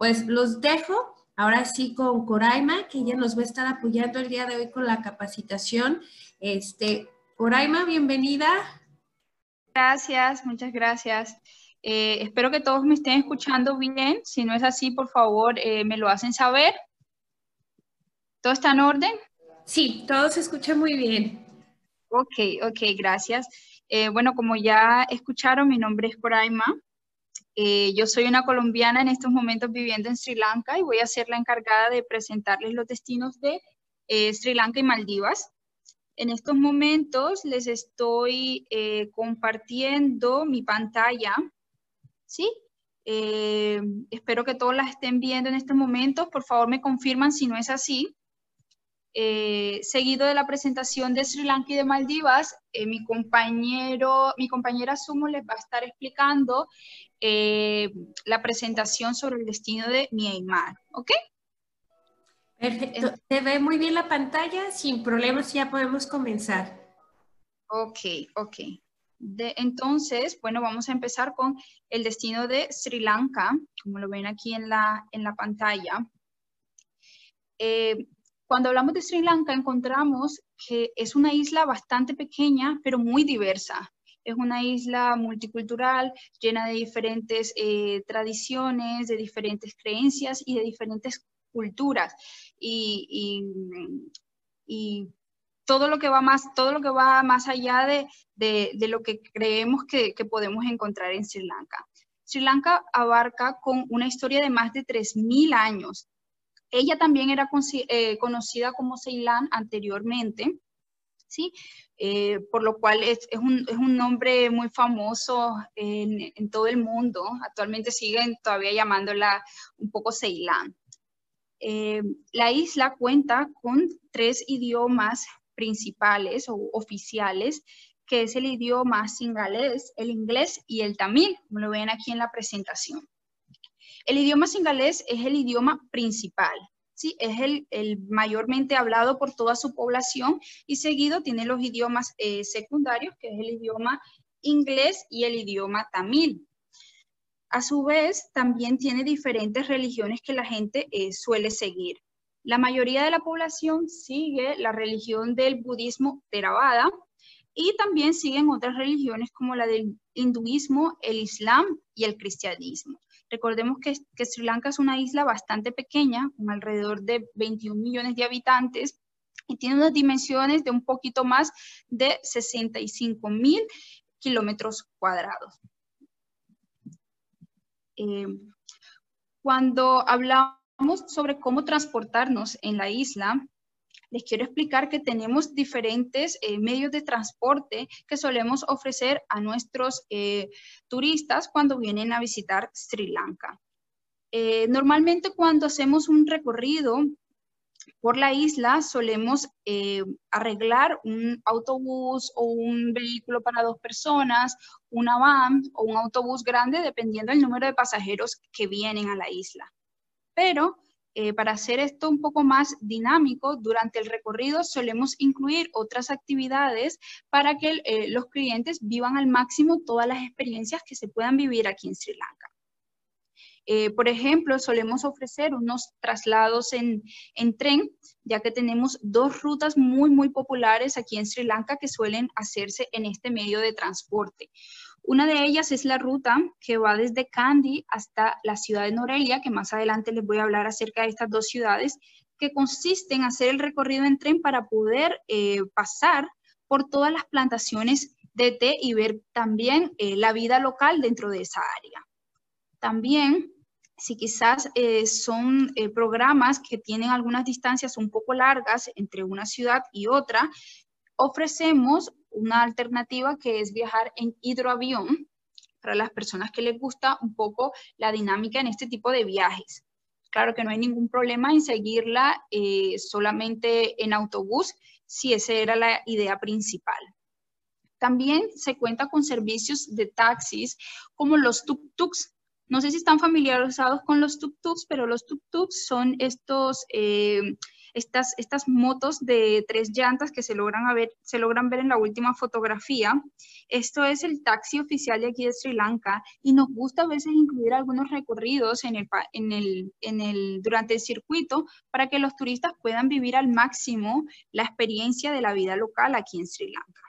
pues los dejo ahora sí con Coraima, que ella nos va a estar apoyando el día de hoy con la capacitación. Este, Coraima, bienvenida. Gracias, muchas gracias. Eh, espero que todos me estén escuchando bien. Si no es así, por favor, eh, me lo hacen saber. ¿Todo está en orden? Sí, todo se escucha muy bien. Ok, ok, gracias. Eh, bueno, como ya escucharon, mi nombre es Coraima. Yo soy una colombiana en estos momentos viviendo en Sri Lanka y voy a ser la encargada de presentarles los destinos de Sri Lanka y Maldivas. En estos momentos les estoy eh, compartiendo mi pantalla, ¿sí? Eh, espero que todos las estén viendo en estos momentos. Por favor, me confirman si no es así. Eh, seguido de la presentación de Sri Lanka y de Maldivas, mi compañero, mi compañera Sumo les va a estar explicando la presentación sobre el destino de Myanmar, ¿ok? Perfecto. Se ve muy bien la pantalla, sin problemas ya podemos comenzar. Ok, ok. De, entonces, bueno, vamos a empezar con el destino de Sri Lanka, como lo ven aquí en la, en la pantalla. Eh, cuando hablamos de Sri Lanka, encontramos que es una isla bastante pequeña, pero muy diversa. Es una isla multicultural, llena de diferentes eh, tradiciones, de diferentes creencias y de diferentes culturas y, todo lo que va más, todo lo que va más allá de, de, lo que creemos que, que, podemos encontrar en Sri Lanka. Sri Lanka abarca con una historia de más de 3.000 años. Ella también era eh, conocida como Ceilán anteriormente, ¿sí? Eh, por lo cual es, es, un, es, un, nombre muy famoso en, en, todo el mundo. Actualmente siguen todavía llamándola un poco Ceilán. Eh, la isla cuenta con tres idiomas principales o oficiales, que es el idioma singalés, el inglés y el tamil, como lo ven aquí en la presentación. El idioma singalés es el idioma principal, es el, mayormente hablado por toda su población y seguido tiene los idiomas eh, secundarios, que es el idioma inglés y el idioma tamil. A su vez, también tiene diferentes religiones que la gente eh, suele seguir. La mayoría de la población sigue la religión del budismo Theravada y también siguen otras religiones como la del hinduismo, el islam y el cristianismo. Recordemos que, que Sri Lanka es una isla bastante pequeña, con alrededor de 21 millones de habitantes, y tiene unas dimensiones de un poquito más de 65 mil kilómetros cuadrados. Eh, cuando hablamos sobre cómo transportarnos en la isla, les quiero explicar que tenemos diferentes eh, medios de transporte que solemos ofrecer a nuestros eh, turistas cuando vienen a visitar Sri Lanka. normalmente cuando hacemos un recorrido por la isla solemos eh, arreglar un autobús o un vehículo para dos personas, una van o un autobús grande, dependiendo del número de pasajeros que vienen a la isla. Pero eh, para hacer esto un poco más dinámico, durante el recorrido solemos incluir otras actividades para que eh, los clientes vivan al máximo todas las experiencias que se puedan vivir aquí en Sri Lanka. Eh, por ejemplo, solemos ofrecer unos traslados en, tren, ya que tenemos dos rutas muy, muy populares aquí en Sri Lanka que suelen hacerse en este medio de transporte. Una de ellas es la ruta que va desde Kandy hasta la ciudad de Norelia, que más adelante les voy a hablar acerca de estas dos ciudades, que consiste en hacer el recorrido en tren para poder eh, pasar por todas las plantaciones de té y ver también eh, la vida local dentro de esa área. También, si quizás eh, son programas que tienen algunas distancias un poco largas entre una ciudad y otra, ofrecemos una alternativa que es viajar en hidroavión para las personas que les gusta un poco la dinámica en este tipo de viajes. Claro que no hay ningún problema en seguirla eh, solamente en autobús, si esa era la idea principal. También se cuenta con servicios de taxis como los tuk-tuks, no sé si están familiarizados con los tuk-tuks, pero los tuk-tuks son estos eh, estas, estas motos de tres llantas que se logran, ver, se logran ver en la última fotografía. Esto es el taxi oficial de aquí de Sri Lanka y nos gusta a veces incluir algunos recorridos en el, en el, en el, durante el circuito para que los turistas puedan vivir al máximo la experiencia de la vida local aquí en Sri Lanka.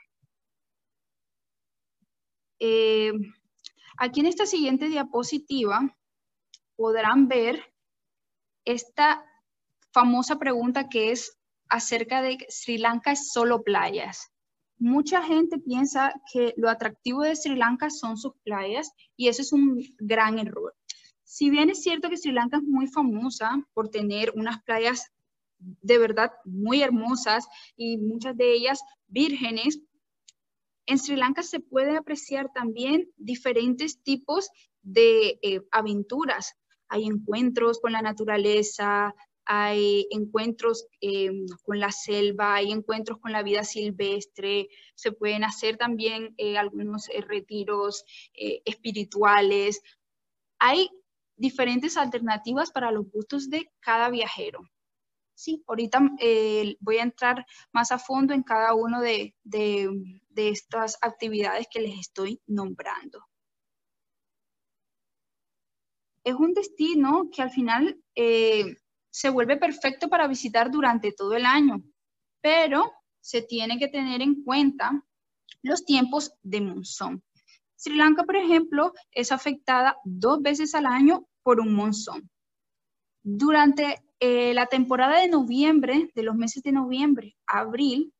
Eh, aquí en esta siguiente diapositiva podrán ver esta famosa pregunta que es acerca de Sri Lanka es solo playas. Mucha gente piensa que lo atractivo de Sri Lanka son sus playas y eso es un gran error. Si bien es cierto que Sri Lanka es muy famosa por tener unas playas de verdad muy hermosas y muchas de ellas vírgenes, en Sri Lanka se puede apreciar también diferentes tipos de eh, aventuras. Hay encuentros con la naturaleza, hay encuentros em, con la selva, hay encuentros con la vida silvestre, se pueden hacer también eh, algunos eh, retiros eh, espirituales. Hay diferentes alternativas para los gustos de cada viajero. Sí, ahorita voy a entrar más a fondo en cada una de, de estas actividades que les estoy nombrando es un destino que al final se vuelve perfecto para visitar durante todo el año, pero se tiene que tener en cuenta los tiempos de monzón. Sri Lanka, por ejemplo, es afectada dos veces al año por un monzón. Durante eh, la temporada de noviembre, de los meses de noviembre a abril,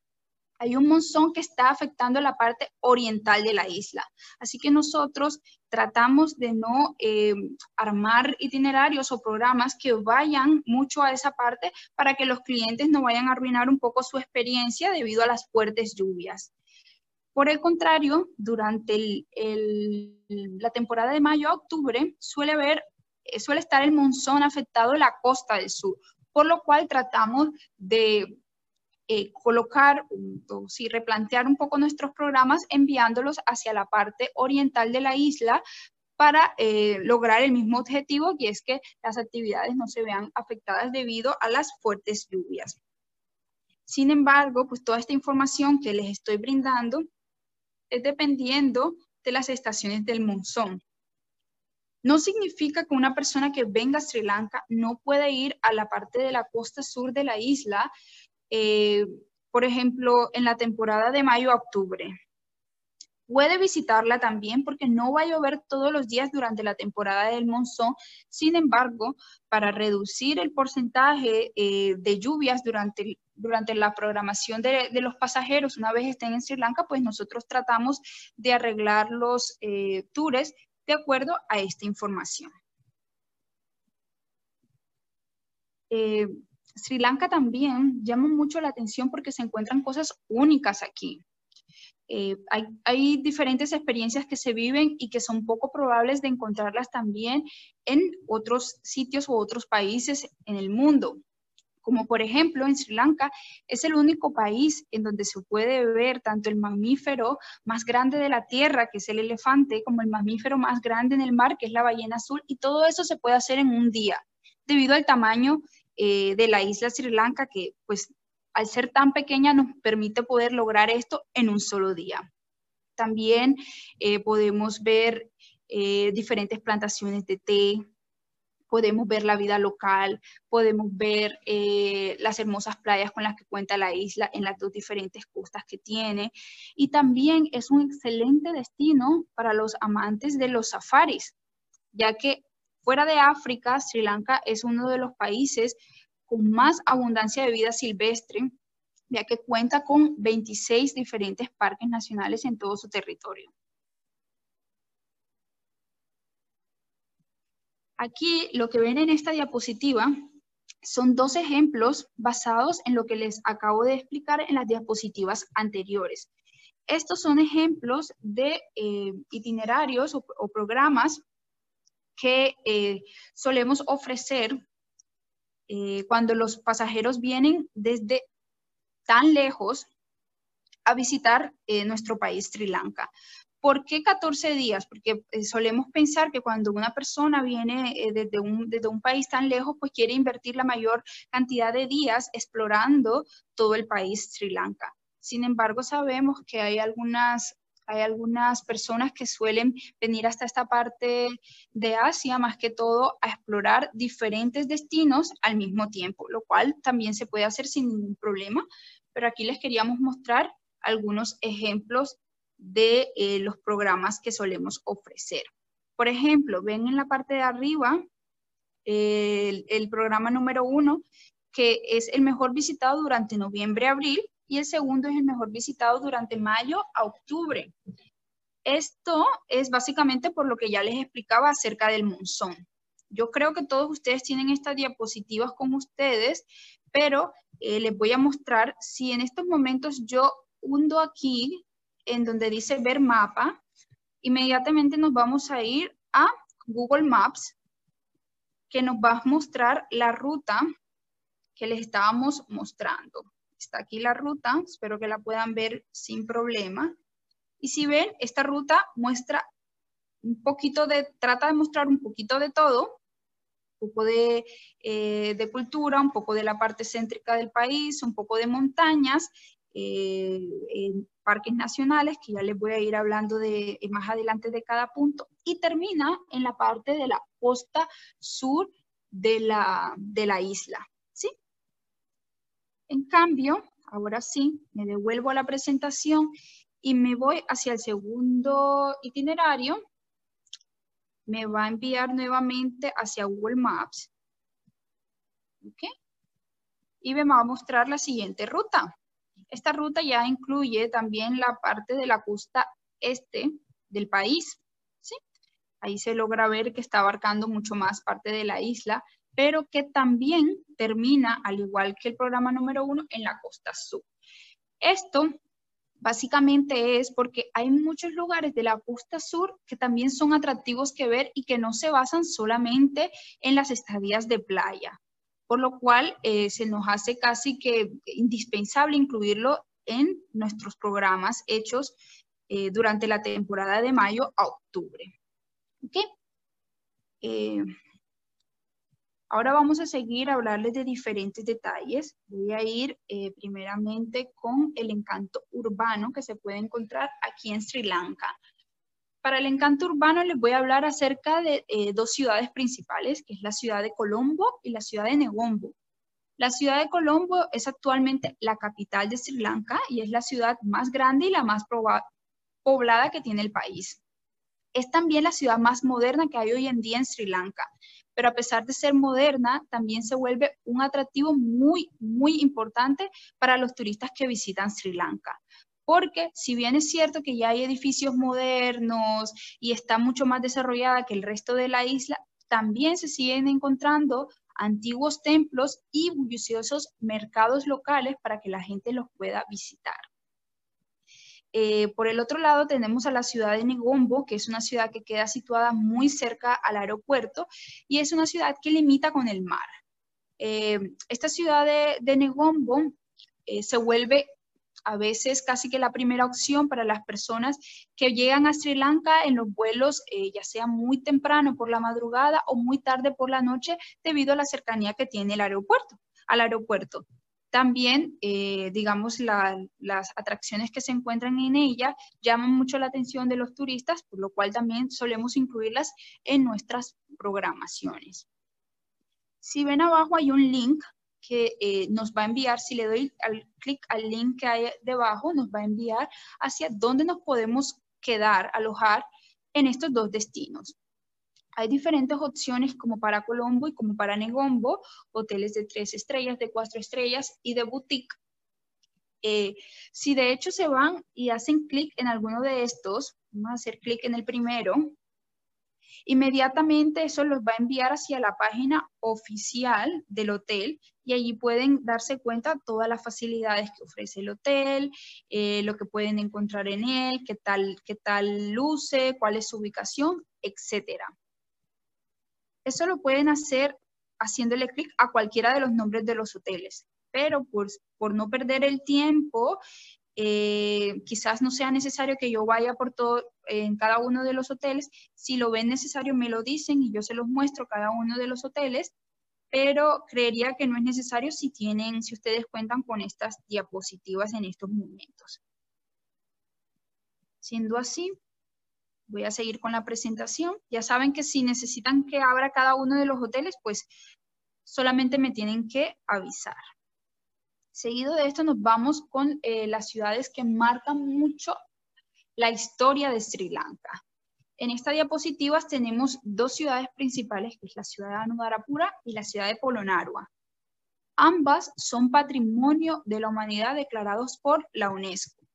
hay un monzón que está afectando la parte oriental de la isla. Así que nosotros tratamos de no eh, armar itinerarios o programas que vayan mucho a esa parte para que los clientes no vayan a arruinar un poco su experiencia debido a las fuertes lluvias. Por el contrario, durante la temporada de mayo a octubre suele, ver, eh, suele estar el monzón afectado la costa del sur, por lo cual tratamos de eh, colocar o replantear un poco nuestros programas enviándolos hacia la parte oriental de la isla para eh, lograr el mismo objetivo, y es que las actividades no se vean afectadas debido a las fuertes lluvias. Sin embargo, pues toda esta información que les estoy brindando es dependiendo de las estaciones del monzón. No significa que una persona que venga a Sri Lanka no puede ir a la parte de la costa sur de la isla eh, por ejemplo, en la temporada de mayo a octubre. Puede visitarla también porque no va a llover todos los días durante la temporada del monzón. Sin embargo, para reducir el porcentaje eh, de lluvias durante, durante la programación de, los pasajeros una vez estén en Sri Lanka, pues nosotros tratamos de arreglar los eh, tours de acuerdo a esta información. Sri Lanka también llama mucho la atención porque se encuentran cosas únicas aquí. Eh, hay, diferentes experiencias que se viven y que son poco probables de encontrarlas también en otros sitios u otros países en el mundo. Como por ejemplo en Sri Lanka es el único país en donde se puede ver tanto el mamífero más grande de la tierra, que es el elefante, como el mamífero más grande en el mar, que es la ballena azul, y todo eso se puede hacer en un día, debido al tamaño eh, de la isla Sri Lanka que pues al ser tan pequeña nos permite poder lograr esto en un solo día. También eh, podemos ver eh, diferentes plantaciones de té, podemos ver la vida local, podemos ver las hermosas playas con las que cuenta la isla en las dos diferentes costas que tiene. Y también es un excelente destino para los amantes de los safaris, ya que Fuera de África, Sri Lanka es uno de los países con más abundancia de vida silvestre, ya que cuenta con 26 diferentes parques nacionales en todo su territorio. Aquí lo que ven en esta diapositiva son dos ejemplos basados en lo que les acabo de explicar en las diapositivas anteriores. Estos son ejemplos de eh, itinerarios o programas que eh, solemos ofrecer eh, cuando los pasajeros vienen desde tan lejos a visitar eh, nuestro país, Sri Lanka. ¿Por qué 14 días? Porque solemos pensar que cuando una persona viene desde, un, desde un país tan lejos, pues quiere invertir la mayor cantidad de días explorando todo el país Sri Lanka. Sin embargo, sabemos que hay algunas hay algunas personas que suelen venir hasta esta parte de Asia, más que todo, a explorar diferentes destinos al mismo tiempo, lo cual también se puede hacer sin ningún problema. Pero aquí les queríamos mostrar algunos ejemplos de eh, los programas que solemos ofrecer. Por ejemplo, ven en la parte de arriba el, el programa número uno, que es el mejor visitado durante noviembre-abril y el segundo es el mejor visitado durante mayo a octubre. Esto es básicamente por lo que ya les explicaba acerca del monzón. Yo creo que todos ustedes tienen estas diapositivas con ustedes, pero eh, les voy a mostrar si en estos momentos yo hundo aquí en donde dice ver mapa, inmediatamente nos vamos a ir a Google Maps, que nos va a mostrar la ruta que les estábamos mostrando. Está aquí la ruta, espero que la puedan ver sin problema. Y si ven, esta ruta muestra un poquito de, trata de mostrar un poquito de todo, un poco de, eh, de cultura, un poco de la parte céntrica del país, un poco de montañas, eh, parques nacionales, que ya les voy a ir hablando de eh, más adelante de cada punto, y termina en la parte de la costa sur de la, de la isla. En cambio, ahora sí, me devuelvo a la presentación y me voy hacia el segundo itinerario. Me va a enviar nuevamente hacia Google Maps. ¿Ok? Y me va a mostrar la siguiente ruta. Esta ruta ya incluye también la parte de la costa este del país. ¿sí? Ahí se logra ver que está abarcando mucho más parte de la isla, pero que también termina, al igual que el programa número uno, en la costa sur. Esto básicamente es porque hay muchos lugares de la costa sur que también son atractivos que ver y que no se basan solamente en las estadías de playa por lo cual eh, se nos hace casi que indispensable incluirlo en nuestros programas hechos eh, durante la temporada de mayo a octubre. Eh, ahora vamos a seguir a hablarles de diferentes detalles. Voy a ir primeramente con el encanto urbano que se puede encontrar aquí en Sri Lanka. Para el encanto urbano les voy a hablar acerca de eh, dos ciudades principales, que es la ciudad de Colombo y la ciudad de Negombo. La ciudad de Colombo es actualmente la capital de Sri Lanka y es la ciudad más grande y la más poblada que tiene el país. Es también la ciudad más moderna que hay hoy en día en Sri Lanka, pero a pesar de ser moderna, también se vuelve un atractivo muy, muy importante para los turistas que visitan Sri Lanka porque si bien es cierto que ya hay edificios modernos y está mucho más desarrollada que el resto de la isla, también se siguen encontrando antiguos templos y bulliciosos mercados locales para que la gente los pueda visitar. Eh, por el otro lado tenemos a la ciudad de Negombo, que es una ciudad que queda situada muy cerca al aeropuerto y es una ciudad que limita con el mar. Eh, esta ciudad de, Negombo eh, se vuelve a veces casi que la primera opción para las personas que llegan a Sri Lanka en los vuelos, ya sea muy temprano por la madrugada o muy tarde por la noche, debido a la cercanía que tiene el aeropuerto, al aeropuerto. También, eh, digamos, las atracciones que se encuentran en ella llaman mucho la atención de los turistas, por lo cual también solemos incluirlas en nuestras programaciones. Si ven abajo hay un link que eh, nos va a enviar, si le doy al clic al link que hay debajo, nos va a enviar hacia dónde nos podemos quedar, alojar en estos dos destinos. Hay diferentes opciones como para Colombo y como para Negombo, hoteles de tres estrellas, de cuatro estrellas y de boutique. Eh, si de hecho se van y hacen clic en alguno de estos, vamos a hacer clic en el primero, Inmediatamente eso los va a enviar hacia la página oficial del hotel y allí pueden darse cuenta todas las facilidades que ofrece el hotel, eh, lo que pueden encontrar en él, qué tal, qué tal luce, cuál es su ubicación, etc. Eso lo pueden hacer haciéndole clic a cualquiera de los nombres de los hoteles, pero por, por no perder el tiempo Eh, quizás no sea necesario que yo vaya por todo en cada uno de los hoteles. Si lo ven necesario, me lo dicen y yo se los muestro cada uno de los hoteles, pero creería que no es necesario si tienen, si ustedes cuentan con estas diapositivas en estos momentos. Siendo así, voy a seguir con la presentación. Ya saben que si necesitan que abra cada uno de los hoteles, pues solamente me tienen que avisar. Seguido de esto nos vamos con eh, las ciudades que marcan mucho la historia de Sri Lanka. En esta diapositiva tenemos dos ciudades principales, que es la ciudad de Anudarapura y la ciudad de Polonnaruwa. Ambas son patrimonio de la humanidad declarados por la UNESCO.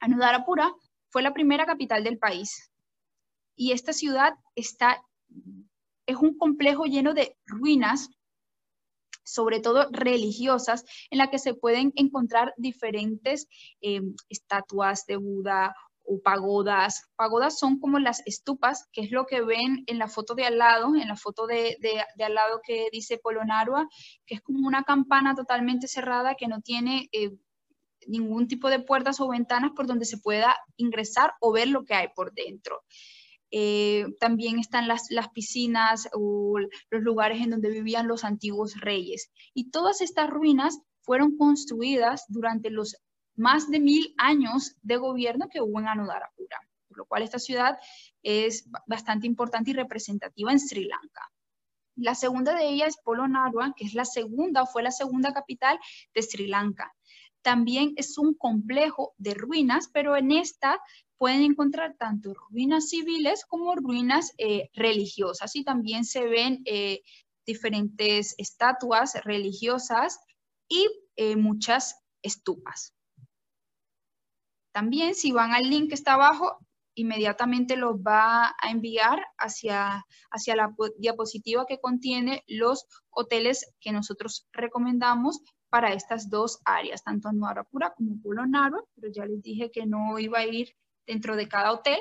Anudarapura fue la primera capital del país y esta ciudad está, es un complejo lleno de ruinas sobre todo religiosas, en la que se pueden encontrar diferentes eh, estatuas de Buda o pagodas. Pagodas son como las estupas, que es lo que ven en la foto de al lado, en la foto de, al lado que dice Polonarua, que es como una campana totalmente cerrada que no tiene eh, ningún tipo de puertas o ventanas por donde se pueda ingresar o ver lo que hay por dentro. Eh, también están las, piscinas o los lugares en donde vivían los antiguos reyes. Y todas estas ruinas fueron construidas durante los más de mil años de gobierno que hubo en Anudarapura, por lo cual esta ciudad es bastante importante y representativa en Sri Lanka. La segunda de ellas es Polo que es la segunda, fue la segunda capital de Sri Lanka. También es un complejo de ruinas, pero en esta pueden encontrar tanto ruinas civiles como ruinas eh, religiosas y también se ven eh, diferentes estatuas religiosas y eh, muchas estupas. También si van al link que está abajo, inmediatamente los va a enviar hacia, hacia la diapositiva que contiene los hoteles que nosotros recomendamos para estas dos áreas, tanto Anuarapura como Pulo pero ya les dije que no iba a ir dentro de cada hotel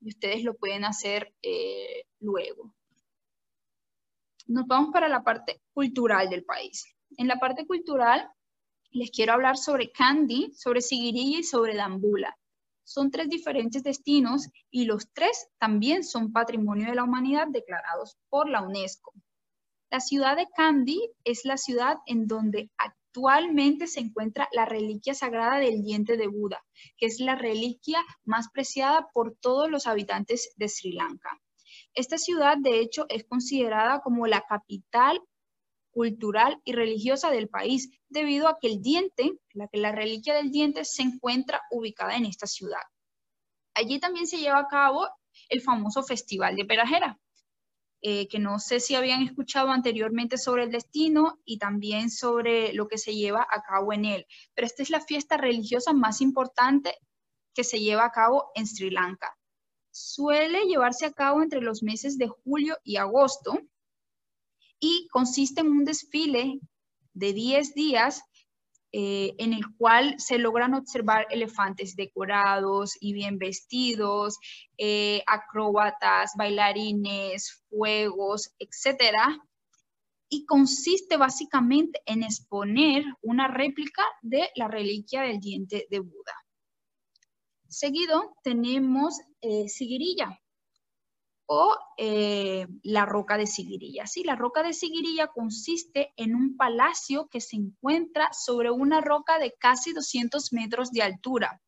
y ustedes lo pueden hacer eh, luego. Nos vamos para la parte cultural del país. En la parte cultural les quiero hablar sobre Kandy, sobre Sigiriya y sobre Dambula. Son tres diferentes destinos y los tres también son patrimonio de la humanidad declarados por la UNESCO. La ciudad de Kandy es la ciudad en donde Actualmente se encuentra la reliquia sagrada del diente de Buda, que es la reliquia más preciada por todos los habitantes de Sri Lanka. Esta ciudad, de hecho, es considerada como la capital cultural y religiosa del país, debido a que el diente, la, la reliquia del diente, se encuentra ubicada en esta ciudad. Allí también se lleva a cabo el famoso Festival de Perajera, eh, que no sé si habían escuchado anteriormente sobre el destino y también sobre lo que se lleva a cabo en él. Pero esta es la fiesta religiosa más importante que se lleva a cabo en Sri Lanka. Suele llevarse a cabo entre los meses de julio y agosto y consiste en un desfile de 10 días eh, en el cual se logran observar elefantes decorados y bien vestidos, eh, acróbatas, bailarines, fuegos, etc. Y consiste básicamente en exponer una réplica de la reliquia del diente de Buda. Seguido tenemos eh, eh, la roca de Siguirilla. Sí, la roca de Siguirilla consiste en un palacio que se encuentra sobre una roca de casi 200 metros de altura.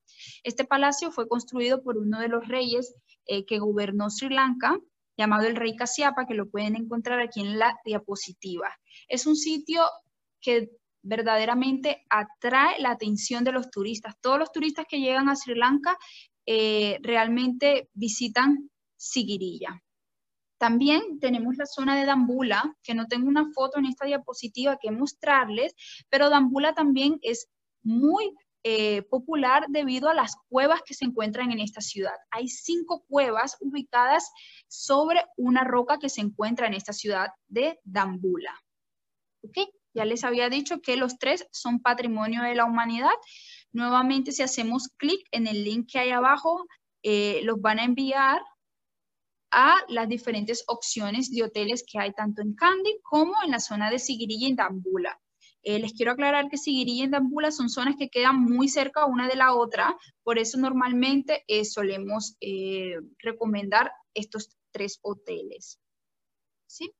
Este palacio fue construido por uno de los reyes eh, que gobernó Sri Lanka, llamado el rey Kasyapa, que lo pueden encontrar aquí en la diapositiva. Es un sitio que verdaderamente atrae la atención de los turistas. Todos los turistas que llegan a Sri Lanka eh, realmente visitan Sigirilla. También tenemos la zona de Dambula, que no tengo una foto en esta diapositiva que mostrarles, pero Dambula también es muy eh, popular debido a las cuevas que se encuentran en esta ciudad. Hay cinco cuevas ubicadas sobre una roca que se encuentra en esta ciudad de Dambula. ¿Ok? Ya les había dicho que los tres son patrimonio de la humanidad. Nuevamente, si hacemos clic en el link que hay abajo, eh, los van a enviar a las diferentes opciones de hoteles que hay tanto en Kandy como en la zona de Sigiri y Dambula. Eh, les quiero aclarar que Siguirí y Dambula son zonas que quedan muy cerca una de la otra, por eso normalmente eh, solemos eh, recomendar estos tres hoteles. ¿Sí?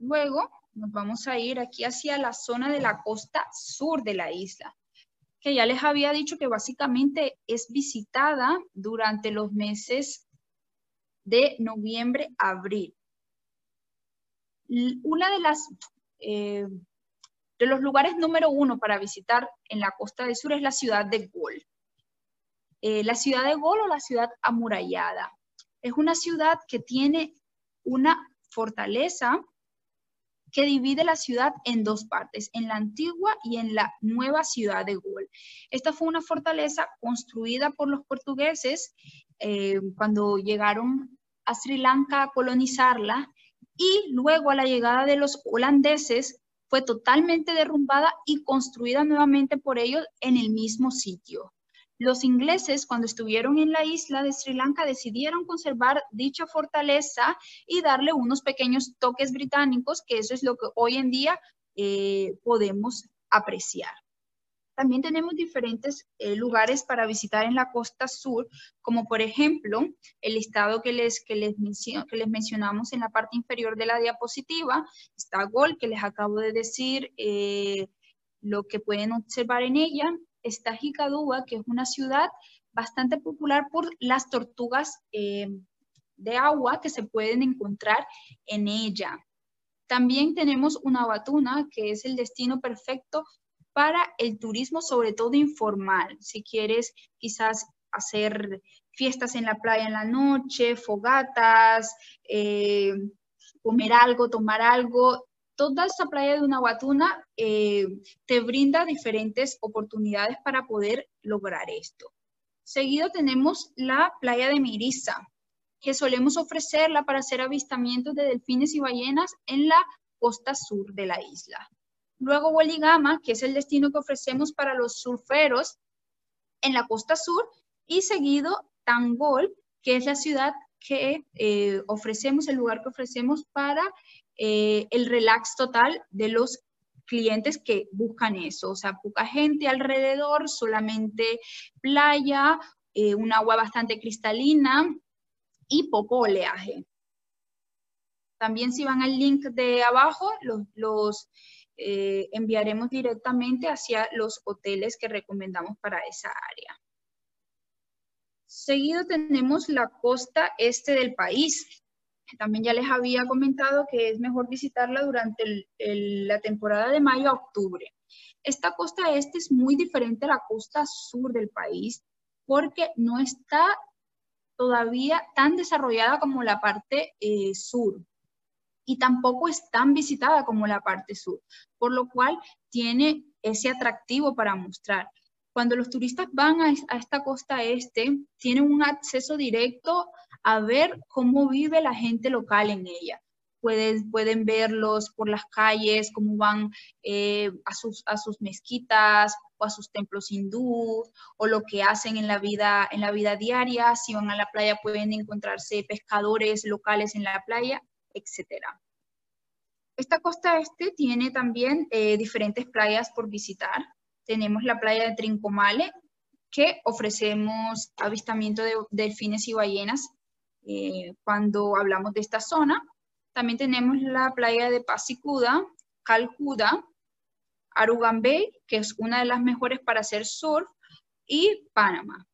Luego nos vamos a ir aquí hacia la zona de la costa sur de la isla, que ya les había dicho que básicamente es visitada durante los meses de noviembre abril. Una de las eh, de los lugares número uno para visitar en la costa del sur es la ciudad de Gol. Eh, la ciudad de Gol o la ciudad amurallada. Es una ciudad que tiene una fortaleza que divide la ciudad en dos partes, en la antigua y en la nueva ciudad de Gol. Esta fue una fortaleza construida por los portugueses eh, cuando llegaron a Sri Lanka a colonizarla y luego a la llegada de los holandeses fue totalmente derrumbada y construida nuevamente por ellos en el mismo sitio. Los ingleses, cuando estuvieron en la isla de Sri Lanka, decidieron conservar dicha fortaleza y darle unos pequeños toques británicos, que eso es lo que hoy en día eh, podemos apreciar. También tenemos diferentes eh, lugares para visitar en la costa sur, como por ejemplo el estado que les, que les, que les mencionamos en la parte inferior de la diapositiva. Está Gol, que les acabo de decir eh, lo que pueden observar en ella. Está Jicadúa, que es una ciudad bastante popular por las tortugas eh, de agua que se pueden encontrar en ella. También tenemos una batuna, que es el destino perfecto para el turismo, sobre todo informal. Si quieres quizás hacer fiestas en la playa en la noche, fogatas, eh, comer algo, tomar algo, toda esta playa de una eh, te brinda diferentes oportunidades para poder lograr esto. Seguido tenemos la playa de Mirisa, que solemos ofrecerla para hacer avistamientos de delfines y ballenas en la costa sur de la isla. Luego Waligama, que es el destino que ofrecemos para los surferos en la costa sur. Y seguido Tangol, que es la ciudad que eh, ofrecemos, el lugar que ofrecemos para eh, el relax total de los clientes que buscan eso. O sea, poca gente alrededor, solamente playa, eh, un agua bastante cristalina y poco oleaje. También si van al link de abajo, los, eh, enviaremos directamente hacia los hoteles que recomendamos para esa área. Seguido tenemos la costa este del país. También ya les había comentado que es mejor visitarla durante la temporada de mayo a octubre. Esta costa este es muy diferente a la costa sur del país porque no está todavía tan desarrollada como la parte eh, sur y tampoco es tan visitada como la parte sur, por lo cual tiene ese atractivo para mostrar. Cuando los turistas van a, esta costa este, tienen un acceso directo a ver cómo vive la gente local en ella. Pueden, pueden verlos por las calles, cómo van eh, a, sus, a sus mezquitas o a sus templos hindúes, o lo que hacen en la, vida, en la vida diaria. Si van a la playa pueden encontrarse pescadores locales en la playa etcétera. Esta costa este tiene también eh, diferentes playas por visitar. Tenemos la playa de Trincomale, que ofrecemos avistamiento de delfines y ballenas eh, cuando hablamos de esta zona. También tenemos la playa de Pasicuda, Calcuda, Arugan Bay, que es una de las mejores para hacer surf, y Panamá.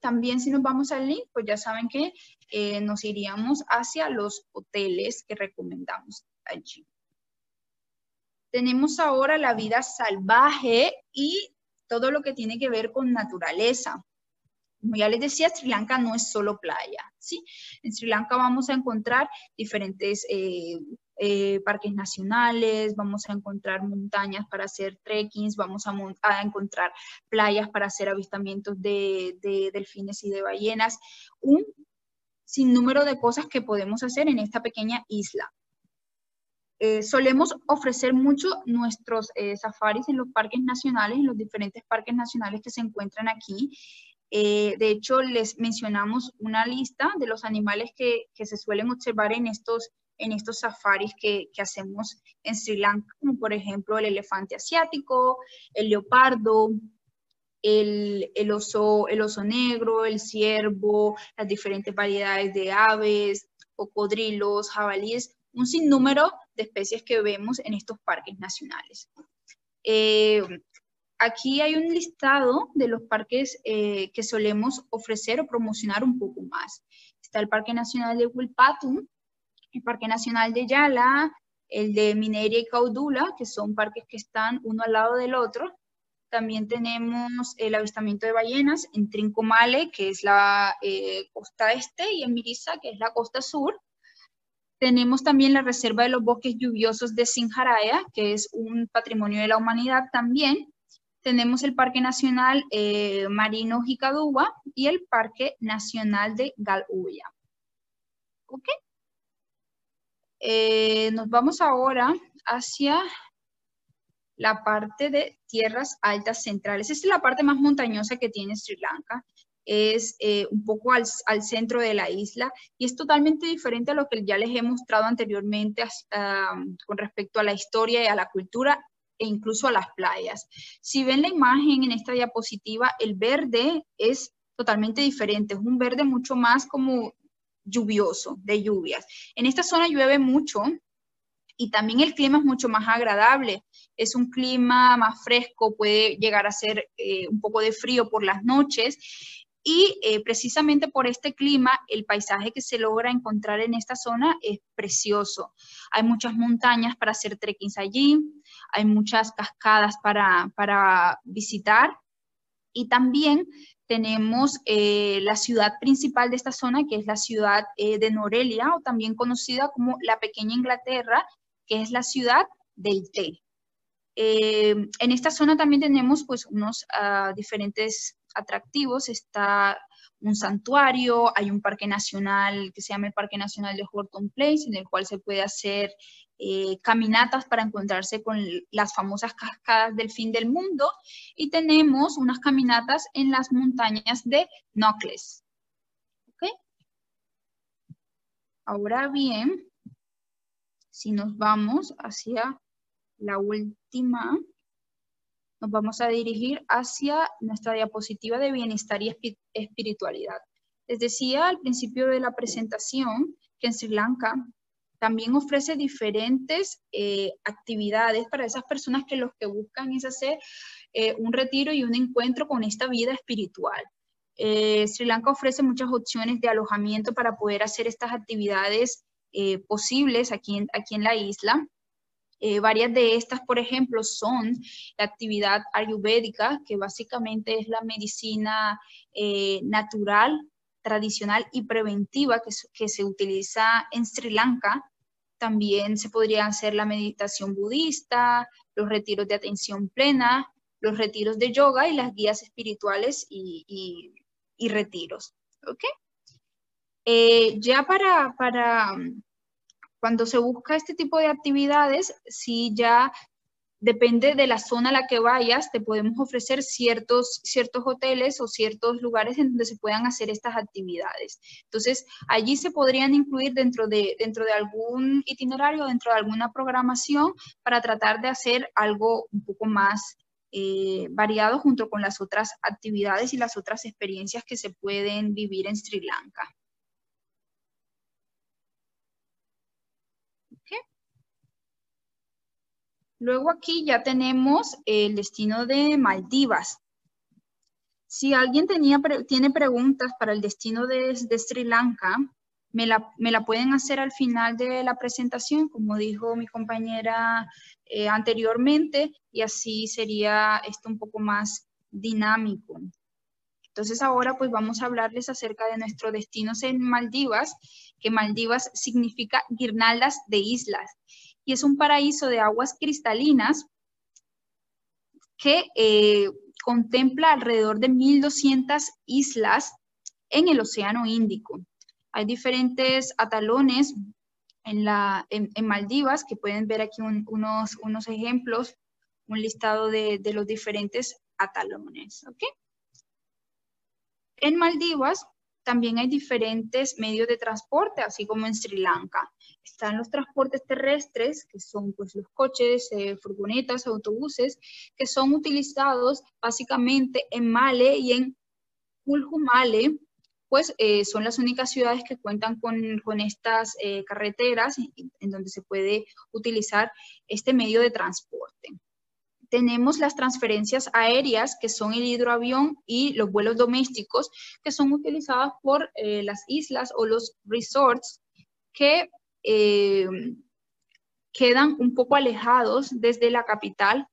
También si nos vamos al link, pues ya saben que eh, nos iríamos hacia los hoteles que recomendamos allí. Tenemos ahora la vida salvaje y todo lo que tiene que ver con naturaleza. Como ya les decía, Sri Lanka no es solo playa, ¿sí? En Sri Lanka vamos a encontrar diferentes eh, eh, parques nacionales, vamos a encontrar montañas para hacer trekkings, vamos a, encontrar playas para hacer avistamientos de, delfines y de ballenas, un sinnúmero de cosas que podemos hacer en esta pequeña isla. Eh, solemos ofrecer mucho nuestros safaris en los parques nacionales, en los diferentes parques nacionales que se encuentran aquí. De hecho, les mencionamos una lista de los animales que, se suelen observar en estos en estos safaris que, hacemos en Sri Lanka, como por ejemplo el elefante asiático, el leopardo, el, el, oso, el oso negro, el ciervo, las diferentes variedades de aves, cocodrilos, jabalíes, un sinnúmero de especies que vemos en estos parques nacionales. Eh, aquí hay un listado de los parques eh, que solemos ofrecer o promocionar un poco más. Está el Parque Nacional de Wilpatum, el Parque Nacional de Yala, el de Mineria y Caudula, que son parques que están uno al lado del otro. También tenemos el avistamiento de ballenas en Trincomale, que es la eh, costa este, y en Mirisa, que es la costa sur. Tenemos también la Reserva de los Bosques Lluviosos de Sinjaraya, que es un patrimonio de la humanidad también. Tenemos el Parque Nacional eh, Marino Jicaduba y el Parque Nacional de Galuya. ¿Ok? Eh, nos vamos ahora hacia la parte de tierras altas centrales. Esta es la parte más montañosa que tiene Sri Lanka. Es eh, un poco al, centro de la isla y es totalmente diferente a lo que ya les he mostrado anteriormente con respecto a la historia y a la cultura e incluso a las playas. Si ven la imagen en esta diapositiva, el verde es totalmente diferente, es un verde mucho más como lluvioso, de lluvias. En esta zona llueve mucho y también el clima es mucho más agradable. Es un clima más fresco, puede llegar a ser eh, un poco de frío por las noches y eh, precisamente por este clima, el paisaje que se logra encontrar en esta zona es precioso. Hay muchas montañas para hacer trekking allí, hay muchas cascadas para, para visitar y también tenemos eh, la ciudad principal de esta zona, que es la ciudad eh, de Norelia, o también conocida como la Pequeña Inglaterra, que es la ciudad del té. en esta zona también tenemos pues unos uh, diferentes atractivos. Está un santuario, hay un parque nacional que se llama el Parque Nacional de Horton Place, en el cual se puede hacer eh, caminatas para encontrarse con las famosas cascadas del fin del mundo y tenemos unas caminatas en las montañas de Knockless. Ahora bien, si nos vamos hacia la última, nos vamos a dirigir hacia nuestra diapositiva de bienestar y espiritualidad. Les decía al principio de la presentación que en Sri Lanka también ofrece diferentes eh, actividades para esas personas que lo que buscan es hacer eh, un retiro y un encuentro con esta vida espiritual. Eh, Sri Lanka ofrece muchas opciones de alojamiento para poder hacer estas actividades posibles aquí aquí en la isla. Eh, varias de estas, por ejemplo, son la actividad ayurvédica, que básicamente es la medicina eh, natural, tradicional y preventiva que, se utiliza en Sri Lanka. También se podría hacer la meditación budista, los retiros de atención plena, los retiros de yoga y las guías espirituales y, retiros. ¿Ok? Eh, ya para, para cuando se busca este tipo de actividades, si ya depende de la zona a la que vayas, te podemos ofrecer ciertos, ciertos hoteles o ciertos lugares en donde se puedan hacer estas actividades. Entonces, allí se podrían incluir dentro de, dentro de algún itinerario, dentro de alguna programación, para tratar de hacer algo un poco más eh, variado junto con las otras actividades y las otras experiencias que se pueden vivir en Sri Lanka. Luego aquí ya tenemos el destino de Maldivas. Si alguien tenía, tiene preguntas para el destino de, Sri Lanka, me la, pueden hacer al final de la presentación, como dijo mi compañera eh, anteriormente, y así sería esto un poco más dinámico. Entonces ahora pues vamos a hablarles acerca de nuestro destino en Maldivas, que Maldivas significa guirnaldas de islas y es un paraíso de aguas cristalinas que eh, contempla alrededor de 1.200 islas en el Océano Índico. Hay diferentes atalones en, la, en, Maldivas, que pueden ver aquí unos, unos ejemplos, un listado de, de los diferentes atalones. En Maldivas también hay diferentes medios de transporte, así como en Sri Lanka. están los transportes terrestres, que son pues los coches, eh, furgonetas, autobuses, que son utilizados básicamente en Male y en Kulhumale, pues eh, son las únicas ciudades que cuentan con, estas eh, carreteras en donde se puede utilizar este medio de transporte. Tenemos las transferencias aéreas, que son el hidroavión, y los vuelos domésticos, que son utilizados por eh, las islas o los resorts que quedan un poco alejados desde la capital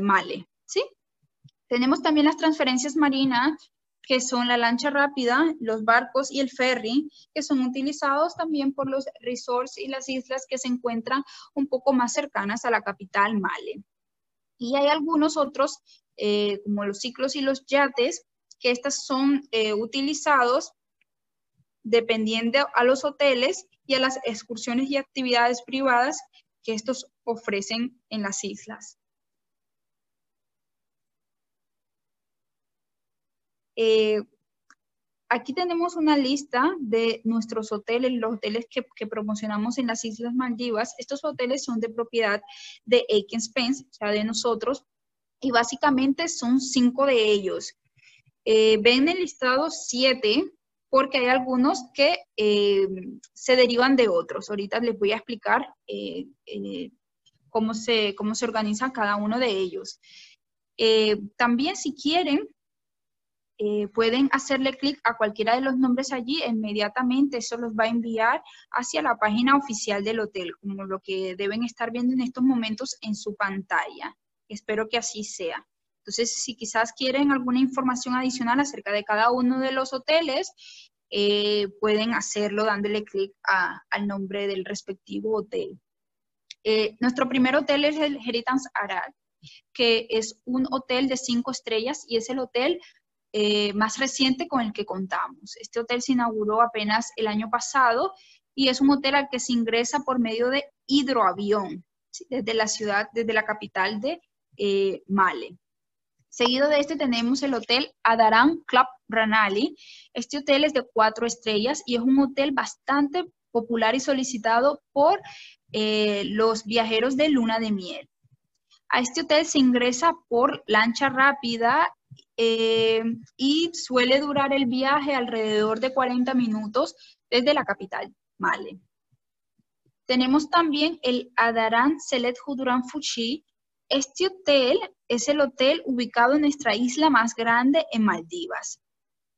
Male. ¿sí? Tenemos también las transferencias marinas, que son la lancha rápida, los barcos y el ferry, que son utilizados también por los resorts y las islas que se encuentran un poco más cercanas a la capital Male. Y hay algunos otros, eh, como los ciclos y los yates, que estos son eh, utilizados dependiendo a los hoteles y a las excursiones y actividades privadas que estos ofrecen en las islas. Eh, aquí tenemos una lista de nuestros hoteles, los hoteles que, promocionamos en las Islas Maldivas. Estos hoteles son de propiedad de Aiken Spence, o sea, de nosotros, y básicamente son cinco de ellos. Eh, ven el listado siete porque hay algunos que eh, se derivan de otros. Ahorita les voy a explicar cómo, se, cómo se organiza cada uno de ellos. también si quieren, eh, pueden hacerle clic a cualquiera de los nombres allí, inmediatamente eso los va a enviar hacia la página oficial del hotel, como lo que deben estar viendo en estos momentos en su pantalla. Espero que así sea. Entonces, si quizás quieren alguna información adicional acerca de cada uno de los hoteles, eh, pueden hacerlo dándole clic al nombre del respectivo hotel. Eh, nuestro primer hotel es el Heritans Arad, que es un hotel de cinco estrellas y es el hotel eh, más reciente con el que contamos. Este hotel se inauguró apenas el año pasado y es un hotel al que se ingresa por medio de hidroavión desde la ciudad, desde la capital de eh, Male. Seguido de este tenemos el hotel Adaran Club Ranali. Este hotel es de cuatro estrellas y es un hotel bastante popular y solicitado por eh, los viajeros de luna de miel. A este hotel se ingresa por lancha rápida eh, y suele durar el viaje alrededor de 40 minutos desde la capital, Male. Tenemos también el Adaran Selet Huduran Fuchi. Este hotel es el hotel ubicado en nuestra isla más grande en Maldivas.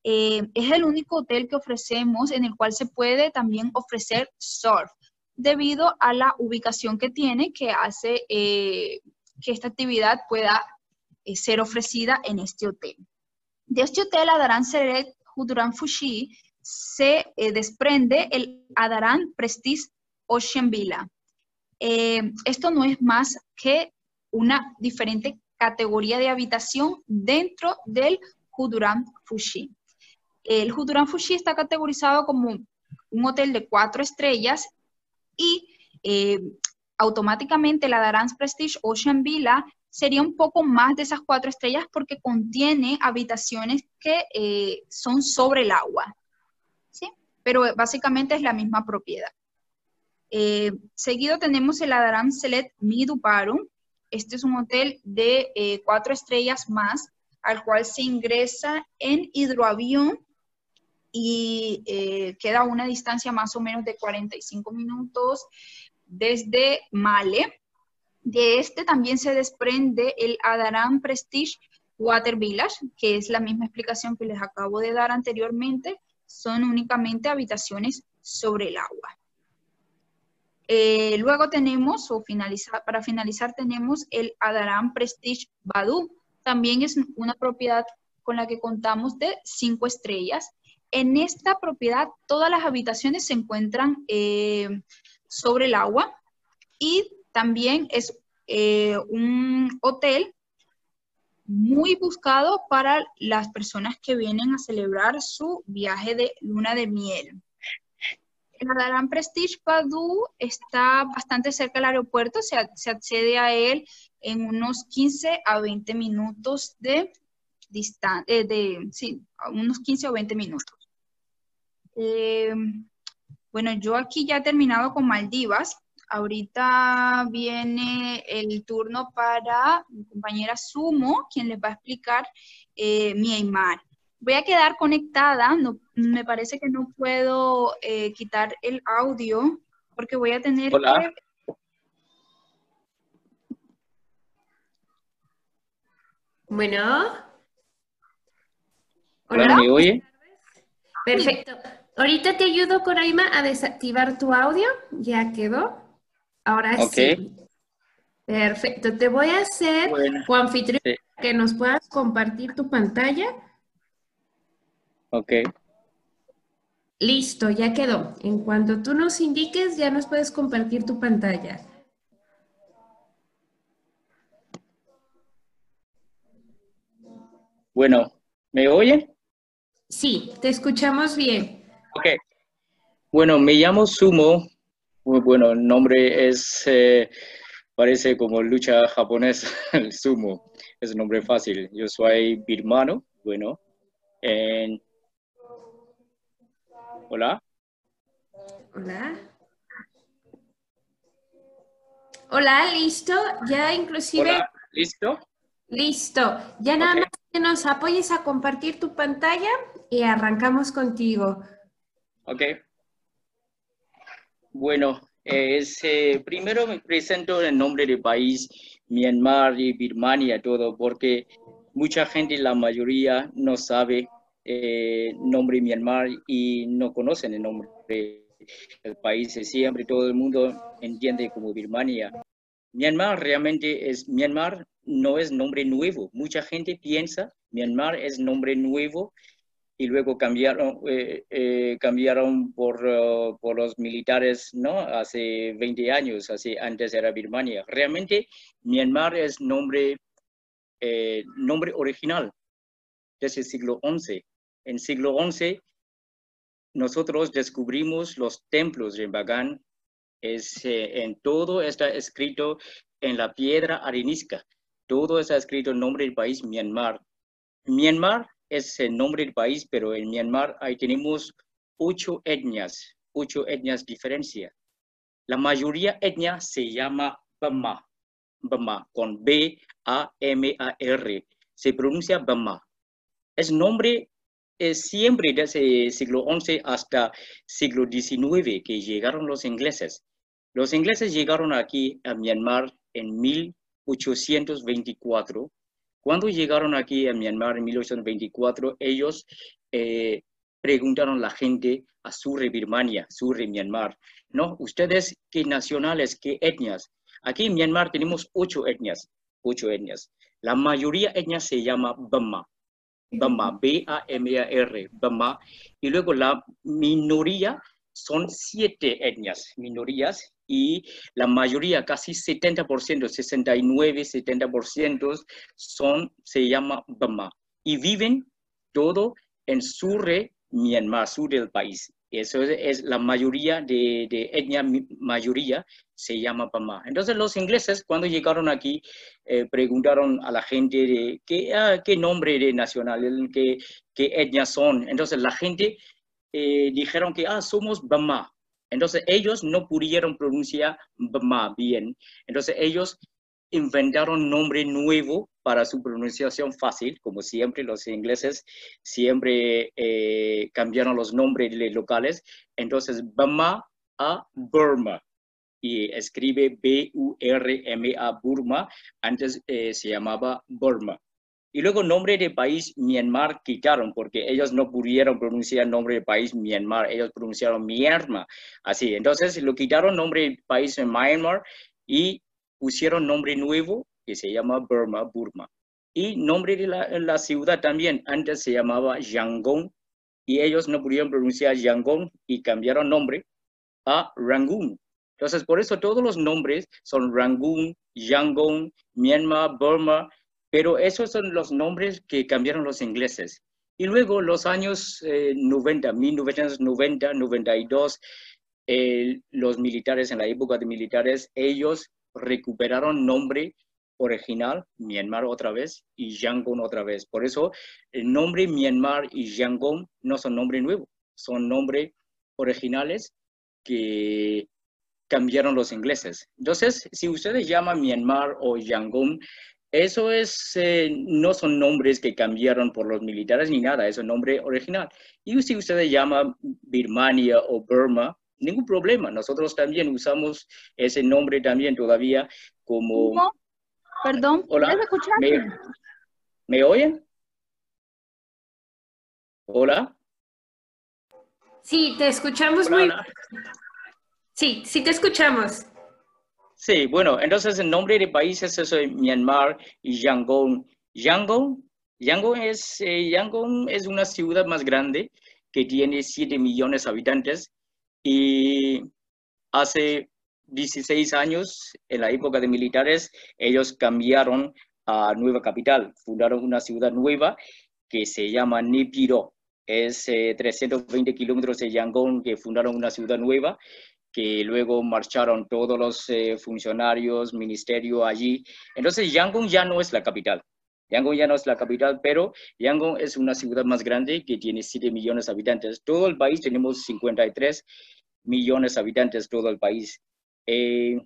Eh, es el único hotel que ofrecemos en el cual se puede también ofrecer surf, debido a la ubicación que tiene que hace eh, que esta actividad pueda eh, ser ofrecida en este hotel. De este hotel Adaran Seret Huduran Fushi se eh, desprende el Adaran Prestige Ocean Villa. Eh, esto no es más que una diferente categoría de habitación dentro del Huduran Fushi. El Huduran Fushi está categorizado como un hotel de cuatro estrellas y automáticamente el Adaran Prestige Ocean Villa sería un poco más de esas cuatro estrellas porque contiene habitaciones que eh, son sobre el agua, ¿sí? Pero básicamente es la misma propiedad. Eh, seguido tenemos el Adaram Selet Miduparu. Este es un hotel de eh, cuatro estrellas más, al cual se ingresa en hidroavión y queda a una distancia más o menos de 45 minutos desde Male. De este también se desprende el Adaran Prestige Water Village, que es la misma explicación que les acabo de dar anteriormente, son únicamente habitaciones sobre el agua. Eh, luego tenemos, o para finalizar, tenemos el Adaran Prestige Badu. También es una propiedad con la que contamos de cinco estrellas. En esta propiedad, todas las habitaciones se encuentran eh, sobre el agua y también es eh, un hotel muy buscado para las personas que vienen a celebrar su viaje de luna de miel. El Adaran Prestige Padu está bastante cerca del aeropuerto, se, accede a él en unos 15 a 20 minutos de distancia, eh, de, sí, unos 15 o 20 minutos. Eh, Bueno, yo aquí ya he terminado con Maldivas. Ahorita viene el turno para mi compañera Sumo, quien les va a explicar eh, Myanmar. Voy a quedar conectada, no, me parece que no puedo eh, quitar el audio porque voy a tener Hola. Bueno. Hola, ¿me oye? Perfecto. Ahorita te ayudo, Coraima, a desactivar tu audio. Ya quedó. Ahora sí. Perfecto. Te voy a hacer, anfitrión, que nos puedas compartir tu pantalla. Ok. Listo, ya quedó. En cuanto tú nos indiques, ya nos puedes compartir tu pantalla. Bueno, ¿me oye? Sí, te escuchamos bien. Ok. Bueno, me llamo Sumo. Muy bueno, el nombre es, eh, parece como lucha japonesa, el Sumo. Es un nombre fácil. Yo soy birmano. Bueno, Hola. Hola. Hola, listo. Ya inclusive. Hola, listo. Listo. Ya nada más que nos apoyes a compartir tu pantalla y arrancamos contigo. Ok. Bueno, es, eh, primero me presento en nombre del país, Myanmar y Birmania, todo, porque mucha gente, la mayoría, no sabe eh, nombre Myanmar y no conocen el nombre del país. Siempre todo el mundo entiende como Birmania. Myanmar realmente es, Myanmar no es nombre nuevo. Mucha gente piensa Myanmar es nombre nuevo y luego cambiaron, eh, eh, cambiaron por, uh, por, los militares, ¿no? Hace 20 años, así, antes era Birmania. Realmente Myanmar es nombre, eh, nombre original desde el siglo XI. En siglo XI, nosotros descubrimos los templos de Bagan. Es, en todo está escrito en la piedra arenisca. Todo está escrito en nombre del país Myanmar. Myanmar es el nombre del país, pero en Myanmar ahí tenemos ocho etnias, ocho etnias diferencia. La mayoría etnia se llama Bama, Bama, con B-A-M-A-R. Se pronuncia Bama. Es nombre es siempre desde el siglo XI hasta siglo XIX que llegaron los ingleses. Los ingleses llegaron aquí a Myanmar en 1824 cuando llegaron aquí a Myanmar en 1824, ellos eh, preguntaron a la gente a Surre Birmania, Surre Myanmar, ¿no? ¿Ustedes qué nacionales, qué etnias? Aquí en Myanmar tenemos ocho etnias, ocho etnias. La mayoría etnias se llama Bama, Bama, B-A-M-A-R, Bama. Y luego la minoría son siete etnias, minorías, y la mayoría, casi 70%, 69, 70% son, se llama Bama y viven todo en sur de Myanmar, sur del país. Eso es, la mayoría de, de, etnia, mayoría se llama Bama. Entonces los ingleses cuando llegaron aquí eh, preguntaron a la gente de qué, ah, qué nombre de nacional, qué, qué etnia son. Entonces la gente eh, dijeron que ah, somos Bama. Entonces ellos no pudieron pronunciar Bama bien. Entonces ellos inventaron nombre nuevo para su pronunciación fácil, como siempre los ingleses siempre eh, cambiaron los nombres locales. Entonces Bama a Burma y escribe B-U-R-M-A Burma, antes eh, se llamaba Burma. Y luego nombre de país Myanmar quitaron porque ellos no pudieron pronunciar nombre de país Myanmar, ellos pronunciaron Myanmar. Así, entonces lo quitaron nombre de país Myanmar y pusieron nombre nuevo que se llama Burma, Burma. Y nombre de la, ciudad también, antes se llamaba Yangon y ellos no pudieron pronunciar Yangon y cambiaron nombre a Rangoon. Entonces, por eso todos los nombres son Rangoon, Yangon, Myanmar, Burma, pero esos son los nombres que cambiaron los ingleses. Y luego los años 90, 1990, 92, los militares, en la época de militares, ellos recuperaron nombre original, Myanmar otra vez, y Yangon otra vez. Por eso el nombre Myanmar y Yangon no son nombres nuevos, son nombres originales que cambiaron los ingleses. Entonces, si ustedes llaman Myanmar o Yangon, eso es, eh, no son nombres que cambiaron por los militares ni nada, es un nombre original. Y si ustedes llaman Birmania o Burma, ningún problema. Nosotros también usamos ese nombre también todavía como... Perdón, Hola, ¿Me, oyen? Hola. Sí, te escuchamos muy... Sí, sí te escuchamos. Sí, bueno, entonces el nombre de países es Myanmar y Yangon. Yangon, Yangon es, eh, Yangon es una ciudad más grande que tiene 7 millones de habitantes y hace 16 años, en la época de militares, ellos cambiaron a nueva capital, fundaron una ciudad nueva que se llama Nipiro. Es 320 eh, kilómetros de Yangon que fundaron una ciudad nueva que luego marcharon todos los eh, funcionarios, ministerio allí. Entonces Yangon ya no es la capital. Yangon ya no es la capital, pero Yangon es una ciudad más grande que tiene 7 millones de habitantes. Todo el país tenemos 53 millones de habitantes, todo el país. Eh,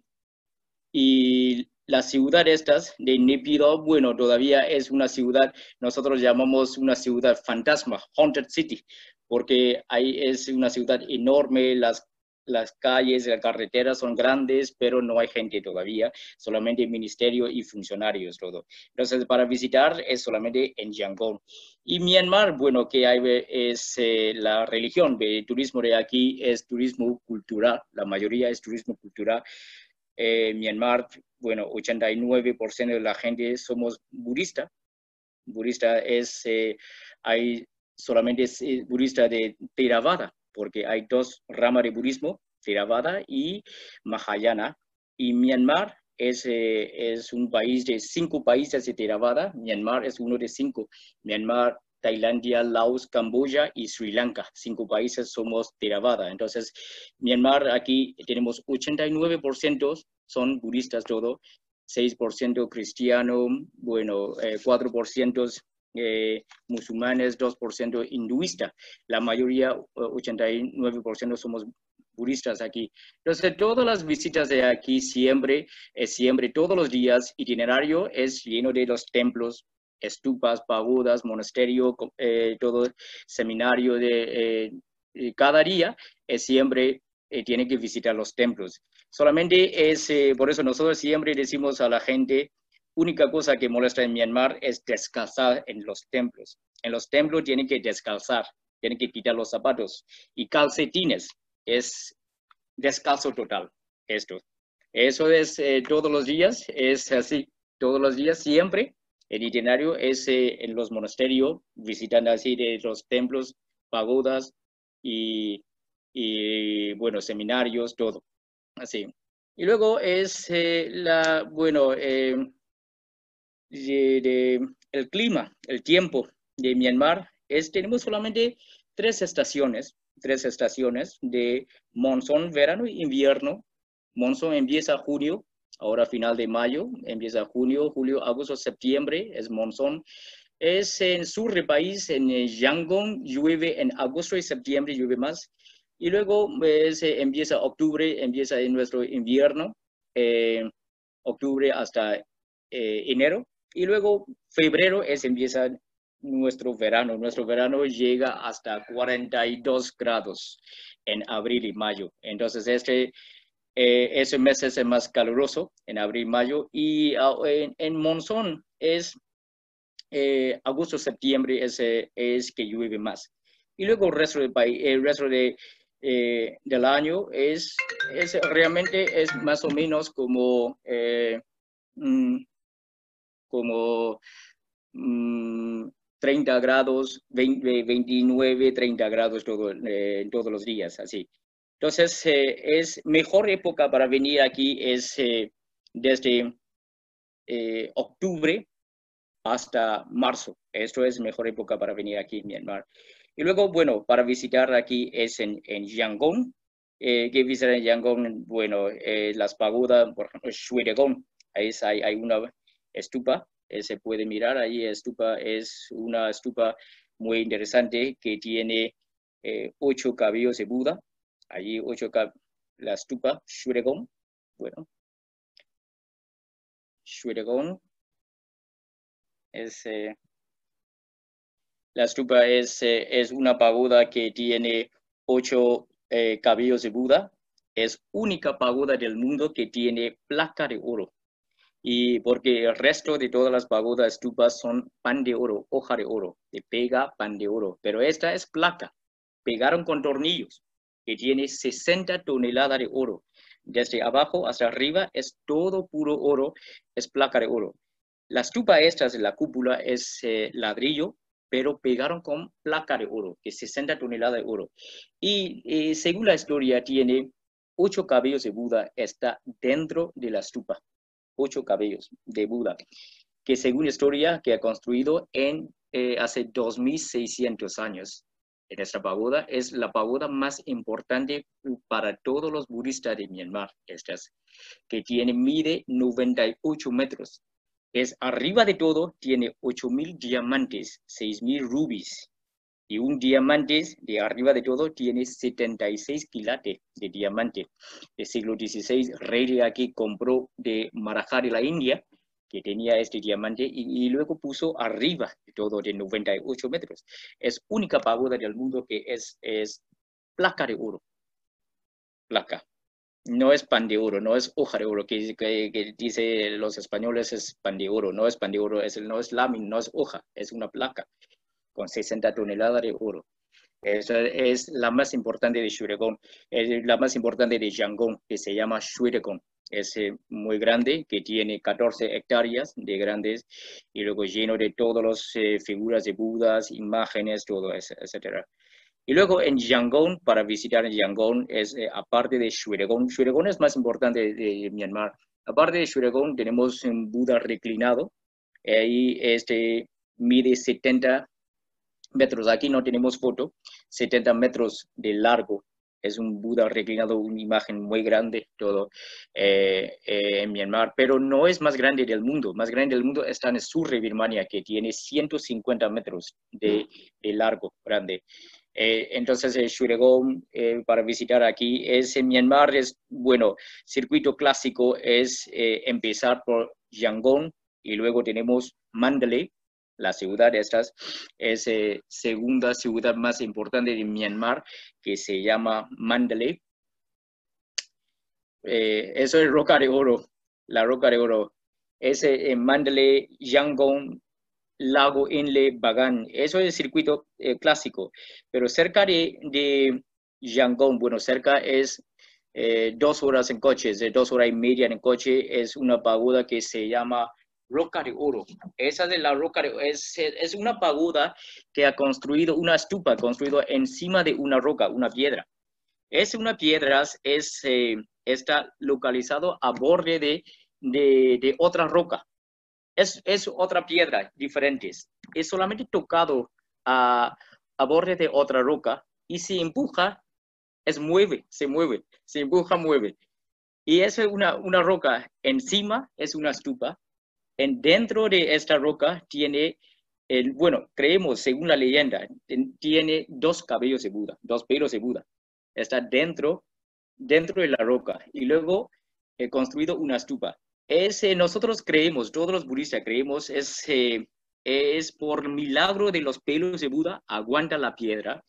y la ciudad estas de Nepido, bueno, todavía es una ciudad, nosotros llamamos una ciudad fantasma, Haunted City, porque ahí es una ciudad enorme, las las calles, las carreteras son grandes, pero no hay gente todavía, solamente ministerio y funcionarios, todo. Entonces, para visitar es solamente en Yangon. Y Myanmar, bueno, que hay es eh, la religión, el turismo de aquí es turismo cultural, la mayoría es turismo cultural. Eh, Myanmar, bueno, 89% de la gente somos budistas. Budista es, eh, hay solamente es budista de Theravada, porque hay dos ramas de budismo, Theravada y Mahayana. Y Myanmar es, eh, es un país de cinco países de Theravada. Myanmar es uno de cinco. Myanmar, Tailandia, Laos, Camboya y Sri Lanka. Cinco países somos Theravada. Entonces, Myanmar aquí tenemos 89% son budistas todo, 6% cristiano, bueno, 4% eh, eh, musulmanes, 2% hinduista. La mayoría, 89% somos budistas aquí. Entonces, todas las visitas de aquí siempre, siempre, todos los días, itinerario es lleno de los templos, estupas, pagodas, monasterio, eh, todo seminario de eh, cada día, siempre tiene que visitar los templos. Solamente es, por eso nosotros siempre decimos a la gente, única cosa que molesta en Myanmar es descalzar en los templos. En los templos tienen que descalzar, tienen que quitar los zapatos y calcetines. Es descalzo total esto. Eso es eh, todos los días, es así, todos los días, siempre. El itinerario es eh, en los monasterios, visitando así de los templos, pagodas y, y bueno, seminarios, todo. Así. Y luego es eh, la, bueno, de, el clima, el tiempo de Myanmar, es, tenemos solamente tres estaciones, tres estaciones de monzón, verano y invierno. Monzón empieza junio, ahora final de mayo, empieza junio, julio, agosto, septiembre, es monzón. Es en sur del país, en Yangon, llueve en agosto y septiembre, llueve más. Y luego pues, empieza octubre, empieza en nuestro invierno, eh, octubre hasta eh, enero. Y luego febrero es empieza nuestro verano. Nuestro verano llega hasta 42 grados en abril y mayo. Entonces, este, eh, ese mes es el más caluroso, en abril y mayo. Y ah, en, monzón es eh, agosto, septiembre es, es que llueve más. Y luego el resto del país, el resto de, eh, del año es, es, realmente es más o menos como mm, como 30 mm, grados, 29, 30 grados todo, eh, todos los días, así. Entonces, eh, es mejor época para venir aquí es eh, desde octubre hasta marzo. Esto es mejor época para venir aquí en Myanmar. Y luego, bueno, para visitar aquí es en, en Yangon. que visitar en Yangon, bueno, las pagodas, por ejemplo, Shueregong. Ahí hay, hay una estupa, eh, se puede mirar ahí, estupa es una estupa muy interesante que tiene eh, ocho cabellos de Buda, allí ocho, la estupa Shuregong. Bueno, Shuregong es, eh, la estupa es, es una pagoda que tiene ocho cabellos de Buda. Es única pagoda del mundo que tiene placa de oro. Y porque el resto de todas las pagodas estupas son pan de oro, hoja de oro, de pega pan de oro. Pero esta es placa. Pegaron con tornillos, que tiene 60 toneladas de oro. Desde abajo hasta arriba es todo puro oro, es placa de oro. La estupa esta de la cúpula es eh, ladrillo, pero pegaron con placa de oro, que es 60 toneladas de oro. Y eh, según la historia, tiene ocho cabellos de Buda, está dentro de la estupa. Ocho cabellos de Buda, que según historia, que ha construido en eh, hace 2600 años. En esta pagoda es la pagoda más importante para todos los budistas de Myanmar, esta que tiene, mide 98 metros es arriba de todo, tiene 8.000 diamantes, 6.000 rubis. Y un diamante de arriba de todo tiene 76 quilates de diamante. El siglo XVI, rey de aquí compró de Marajar de la India, que tenía este diamante, y, luego puso arriba de todo de 98 metros. Es única pagoda del mundo que es, es placa de oro. Placa no es pan de oro, no es hoja de oro, que, que, dice los españoles es pan de oro, no es pan de oro, es, no es lámina, no es hoja, es una placa con 60 toneladas de oro. Esa es la más importante de Shuregong, es la más importante de Yangon, que se llama Shuregong. Es eh, muy grande, que tiene 14 hectáreas de grandes y luego lleno de todas las eh, figuras de Budas, imágenes, todo eso, etcétera. Y luego en Yangon, para visitar Yangon, es eh, aparte de Shuregong, Shuregong es más importante de, Myanmar. Aparte de Shuregong, tenemos un Buda reclinado. Ahí este, mide 70 metros. Aquí no tenemos foto. 70 metros de largo. Es un Buda reclinado, una imagen muy grande, todo eh, eh, en Myanmar, pero no es más grande del mundo. Más grande del mundo está en el sur de Birmania, que tiene 150 metros de, largo, grande. Eh, entonces, el Shuregong eh, para visitar aquí es en Myanmar, es, bueno, circuito clásico es empezar por Yangon y luego tenemos Mandalay, la ciudad de estas, es segunda ciudad más importante de Myanmar, que se llama Mandalay. eso es roca de oro, la roca de oro. Es en Mandalay, Yangon, Lago Inle Bagan. Eso es el circuito eh, clásico. Pero cerca de, de Yangon, bueno, cerca es eh, dos horas en coche, de dos horas y media en coche, es una pagoda que se llama Roca de Oro. Esa de la Roca de es, es una pagoda que ha construido, una estupa construido encima de una roca, una piedra. Es una piedra, es, eh, está localizado a borde de, de, de otra roca es, otra piedra diferente. Es solamente tocado a, a borde de otra roca y si empuja, es mueve, se mueve, se empuja, mueve. Y es una, una roca encima, es una estupa. En dentro de esta roca tiene, el, bueno, creemos, según la leyenda, tiene dos cabellos de Buda, dos pelos de Buda. Está dentro, dentro de la roca. Y luego he construido una estupa. Es, nosotros creemos, todos los budistas creemos, es, eh, es por milagro de los pelos de Buda, aguanta la piedra.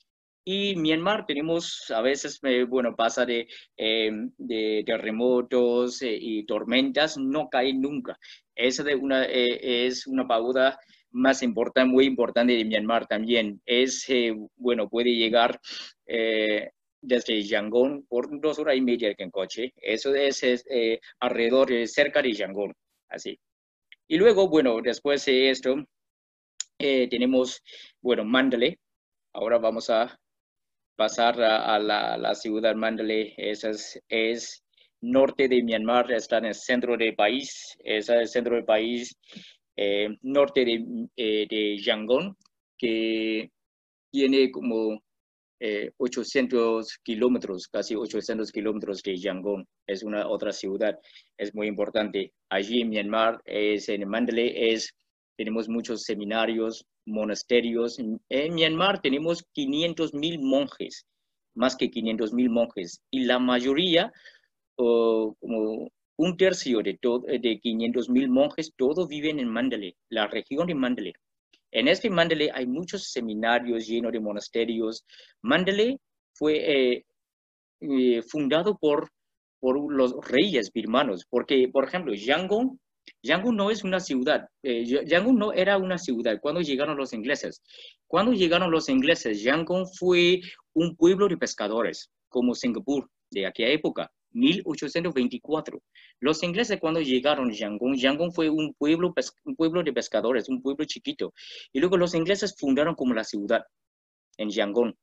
Y Myanmar tenemos, a veces, eh, bueno, pasa de, em, de terremotos eh, y tormentas, no cae nunca. Esa de una, es una pagoda más importante, muy importante de Myanmar también. Es, bueno, puede llegar desde Yangon por dos horas y media en coche. Eso es, eh, alrededor, de cerca de Yangon, así. Y luego, bueno, después de esto, eh, tenemos, bueno, Mandalay. Ahora vamos a pasar a, la, la, ciudad Mandalay. Esa es, es, norte de Myanmar, está en el centro del país. Es el centro del país, eh, norte de, de Yangon, que tiene como 800 eh, kilómetros, casi 800 kilómetros de Yangon. Es una otra ciudad, es muy importante. Allí en Myanmar, es, en Mandalay, es, tenemos muchos seminarios, monasterios. En, Myanmar tenemos 500 mil monjes, más que 500 mil monjes. Y la mayoría, como un tercio de, de 500 mil monjes, todos viven en Mandalay, la región de Mandalay. En este Mandalay hay muchos seminarios llenos de monasterios. Mandalay fue eh, eh, fundado por, por los reyes birmanos, porque, por ejemplo, Yangon, Yangon no es una ciudad, eh, Yangon no era una ciudad cuando llegaron los ingleses. Cuando llegaron los ingleses, Yangon fue un pueblo de pescadores, como Singapur de aquella época. 1824. Los ingleses cuando llegaron a Yangon, Yangon fue un pueblo, un pueblo de pescadores, un pueblo chiquito. Y luego los ingleses fundaron como la ciudad en Yangon.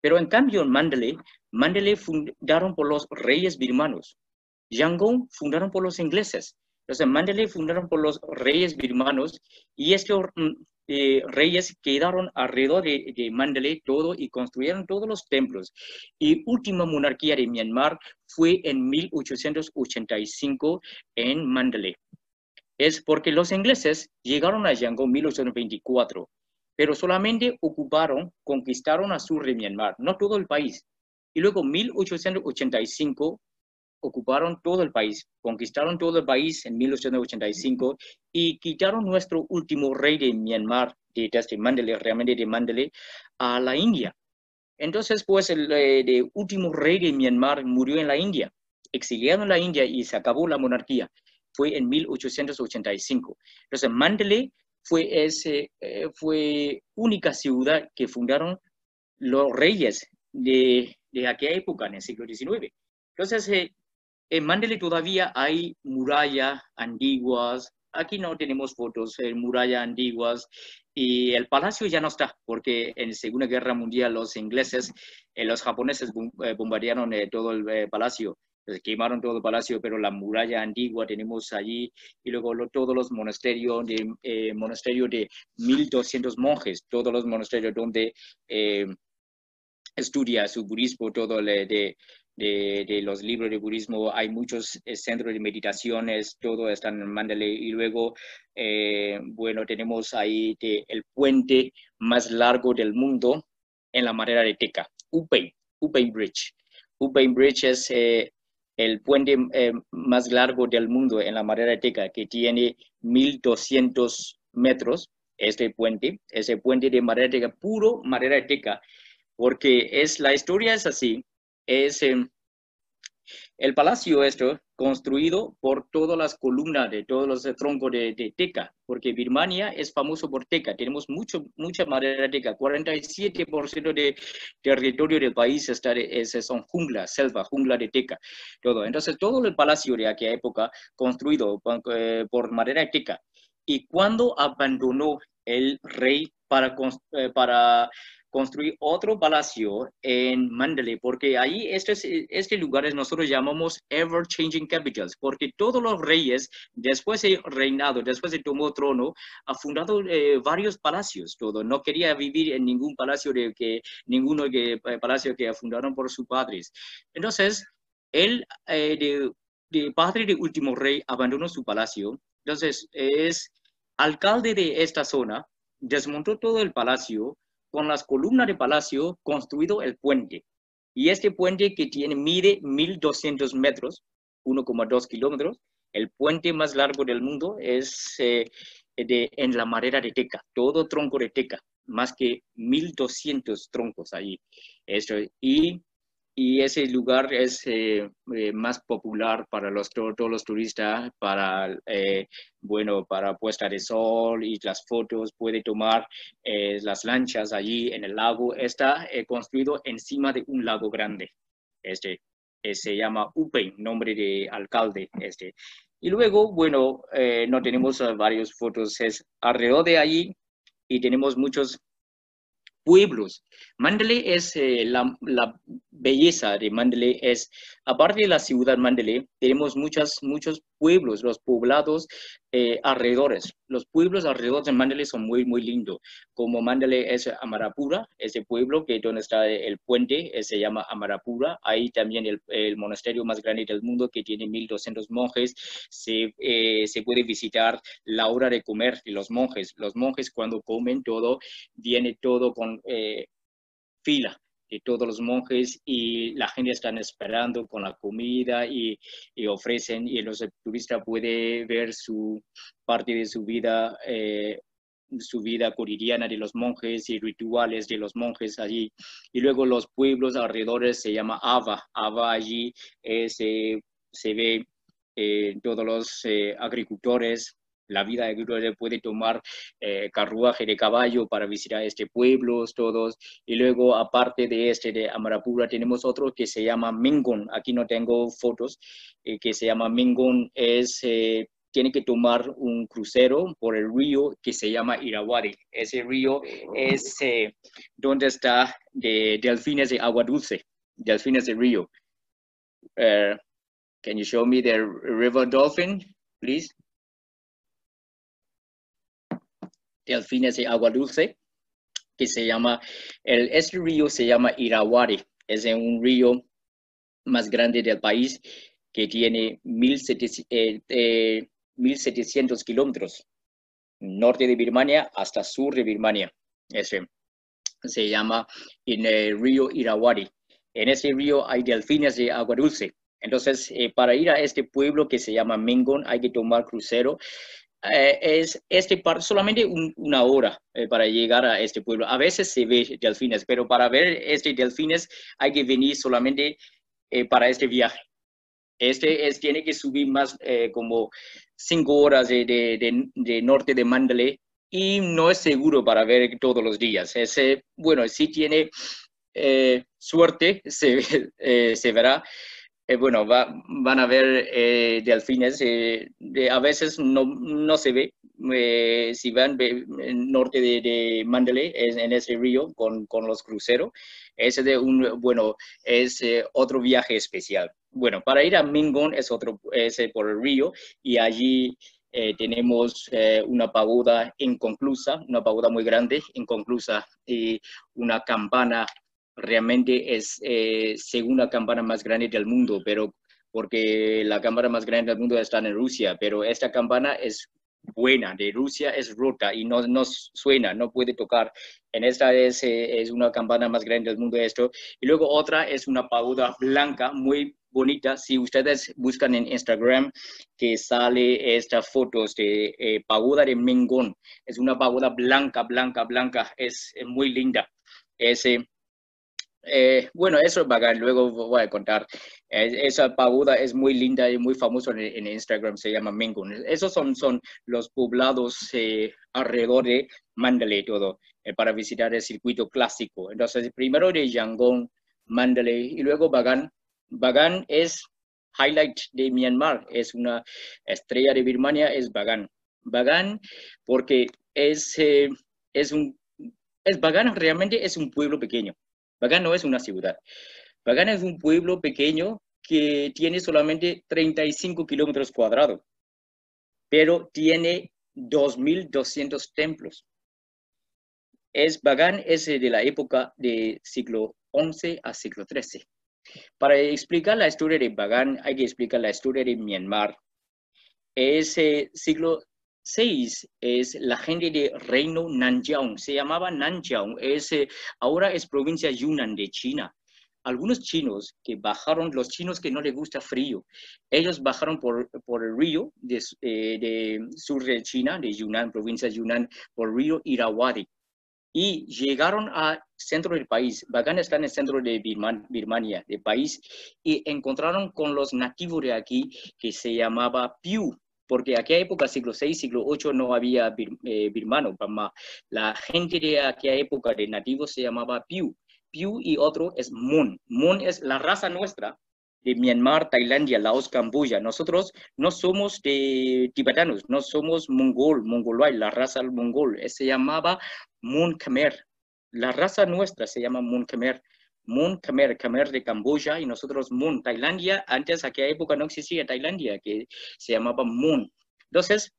Pero en cambio en Mandalay, Mandalay fundaron por los reyes birmanos. Yangon fundaron por los ingleses. Entonces Mandalay fundaron por los reyes birmanos y estos mm, eh, reyes quedaron alrededor de, Mandalay todo y construyeron todos los templos. Y última monarquía de Myanmar fue en 1885 en Mandalay. Es porque los ingleses llegaron a Yangon en 1824 pero solamente ocuparon, conquistaron a sur de Myanmar, no todo el país. Y luego en 1885 ocuparon todo el país, conquistaron todo el país en 1885 y quitaron nuestro último rey de Myanmar, de, desde Mandalay, realmente de Mandalay, a la India. Entonces, pues, el eh, último rey de Myanmar murió en la India, exiliado en la India y se acabó la monarquía. Fue en 1885. Entonces, Mandalay fue, ese, eh, fue única ciudad que fundaron los reyes de, de aquella época, en el siglo XIX. Entonces, eh, en Mandalay todavía hay murallas antiguas, aquí no tenemos fotos, de murallas antiguas, y el palacio ya no está, porque en la Segunda Guerra Mundial los ingleses, eh, los japoneses bombardearon todo el palacio. Quemaron todo el palacio, pero la muralla antigua tenemos allí. Y luego todos los monasterios de, eh, monasterio de 1200 monjes, todos los monasterios donde eh, estudia su budismo, todo de, de, los libros de budismo, hay muchos eh, centros de meditaciones, todo está en Mandalay y luego, eh, bueno, tenemos ahí el puente más largo del mundo en la madera de Teca, Upey, Upey Bridge. Upey Bridge es el puente eh, más largo del mundo en la madera teca, que tiene 1200 metros, este puente, ese puente de madera teca, puro madera teca, porque es, la historia es así, es, em, el palacio esto, construido por todas las columnas de todos los troncos de, teca, porque Birmania es famoso por teca, tenemos mucho, mucha madera teca, 47% de territorio del país está es, son jungla, selva, jungla de teca, todo. Entonces, todo el palacio de aquella época construido por, eh, por madera teca. Y cuando abandonó el rey para, eh, para construir otro palacio en Mandalay, porque ahí este, este lugar nosotros llamamos Ever Changing Capitals, porque todos los reyes, después de reinado, después de tomó trono, ha fundado eh, varios palacios, todo. No quería vivir en ningún palacio de que, ninguno de eh, palacio que fundaron por sus padres. Entonces, él, eh, de, de padre de último rey, abandonó su palacio. Entonces, es alcalde de esta zona, desmontó todo el palacio, con las columnas de palacio construido el puente. Y este puente que tiene, mide 1.200 metros, 1,2 kilómetros, el puente más largo del mundo es eh, de, en la madera de teca, todo tronco de teca, más que 1.200 troncos ahí. Esto, y y ese lugar es eh, eh, más popular para los, todos los turistas, para, eh, bueno, para puesta de sol y las fotos, puede tomar las lanchas allí en el lago. Está construido encima de un lago grande. Este, se llama Upey, nombre de alcalde. Este. Y luego, bueno, no tenemos varias fotos, es alrededor de allí y tenemos muchos pueblos. Mandalay es eh, la, belleza de Mandalay es, aparte de la ciudad Mandalay, tenemos muchas, muchos pueblos, los poblados eh, alrededores. Los pueblos alrededor de Mandalay son muy, muy lindos. Como Mandalay es Amarapura, ese pueblo que donde está el puente, eh, se llama Amarapura. Ahí también el, el, monasterio más grande del mundo que tiene 1200 monjes. Se, eh, se puede visitar la hora de comer los monjes. Los monjes cuando comen todo, viene todo con fila todos los monjes y la gente está esperando con la comida y, y ofrecen y los turistas puede ver su parte de su vida eh, su vida cotidiana de los monjes y rituales de los monjes allí. Y luego los pueblos alrededores se llama Ava. Ava allí eh, se, se, ve eh, todos los agricultores la vida de puede tomar eh, carruaje de caballo para visitar este pueblo, todos. Y luego, aparte de este de Amarapura, tenemos otro que se llama Mengon. Aquí no tengo fotos, eh, que se llama Mengon. Es, eh, tiene que tomar un crucero por el río que se llama Irrawaddy. Ese río es donde está de delfines de agua dulce, delfines de río. can you show me the river dolphin, please? Delfines de agua dulce, que se llama, el, este río se llama Irawari, es un río más grande del país que tiene 1.700 eh, eh, kilómetros, norte de Birmania hasta sur de Birmania. Ese se llama en el río Irawari. En ese río hay delfines de agua dulce. Entonces, eh, para ir a este pueblo que se llama Mengon, hay que tomar crucero eh, es este par solamente una hora eh, para llegar a este pueblo. A veces se ve delfines, pero para ver este delfines hay que venir solamente eh, para este viaje. Este es, tiene que subir más como cinco horas de, de, de, norte de Mandalay y no es seguro para ver todos los días. Ese, bueno, si tiene suerte, se verá eh, bueno, van a ver eh, delfines, eh, a veces no, no se ve, si van en norte de, de Mandalay, en ese río con, con, los cruceros, ese de un, bueno, es otro viaje especial. Bueno, para ir a Mingon es otro, ese por el río y allí tenemos una pagoda inconclusa, una pagoda muy grande, inconclusa, y una campana realmente es eh, segunda campana más grande del mundo, pero porque la campana más grande del mundo está en Rusia, pero esta campana es buena, de Rusia es rota y no, no suena, no puede tocar. En esta es, eh, es una campana más grande del mundo esto. Y luego otra es una pagoda blanca, muy bonita. Si ustedes buscan en Instagram que sale estas fotos de eh, pagoda de Mengón, es una pagoda blanca, blanca, blanca, es, es muy linda. Ese, eh, bueno, eso Bagan, luego voy a contar. esa pagoda es muy linda y muy famosa en, Instagram, se llama Mengun. Esos son, son los poblados eh, alrededor de Mandalay, todo, eh, para visitar el circuito clásico. Entonces, primero de Yangon, Mandalay y luego Bagan. Bagan es highlight de Myanmar, es una estrella de Birmania, es Bagan. Bagan porque es, es un, es Bagan realmente es un pueblo pequeño Bagan no es una ciudad. Bagan es un pueblo pequeño que tiene solamente 35 kilómetros cuadrados, pero tiene 2.200 templos. Es, Bagan es de la época del siglo XI a siglo XIII. Para explicar la historia de Bagan hay que explicar la historia de Myanmar. Ese siglo 6 es la gente de Reino Nanjiao, se llamaba Nanjiao, es, eh, ahora es provincia Yunnan de China. Algunos chinos que bajaron, los chinos que no les gusta frío, ellos bajaron por, por el río de, eh, sur de China, de Yunnan, provincia Yunnan, por el río Irrawaddy. Y llegaron al centro del país, Bagan está en el centro de Birmania, del país, y encontraron con los nativos de aquí que se llamaba Piu, porque aquella época, siglo VI, siglo VIII, no había eh, birmano. La gente de aquella época de nativos se llamaba Piu. Piu y otro es Mun. Mun es la raza nuestra de Myanmar, Tailandia, Laos, Camboya. Nosotros no somos de tibetanos, no somos mongol, mongoloid, la raza mongol. Se llamaba Mun Khmer. La raza nuestra se llama Mun Khmer. Mun Khmer, Khmer de Camboya y nosotros Mun, Tailandia. Antes, aquella época no existía Tailandia, que se llamaba Mun. Entonces,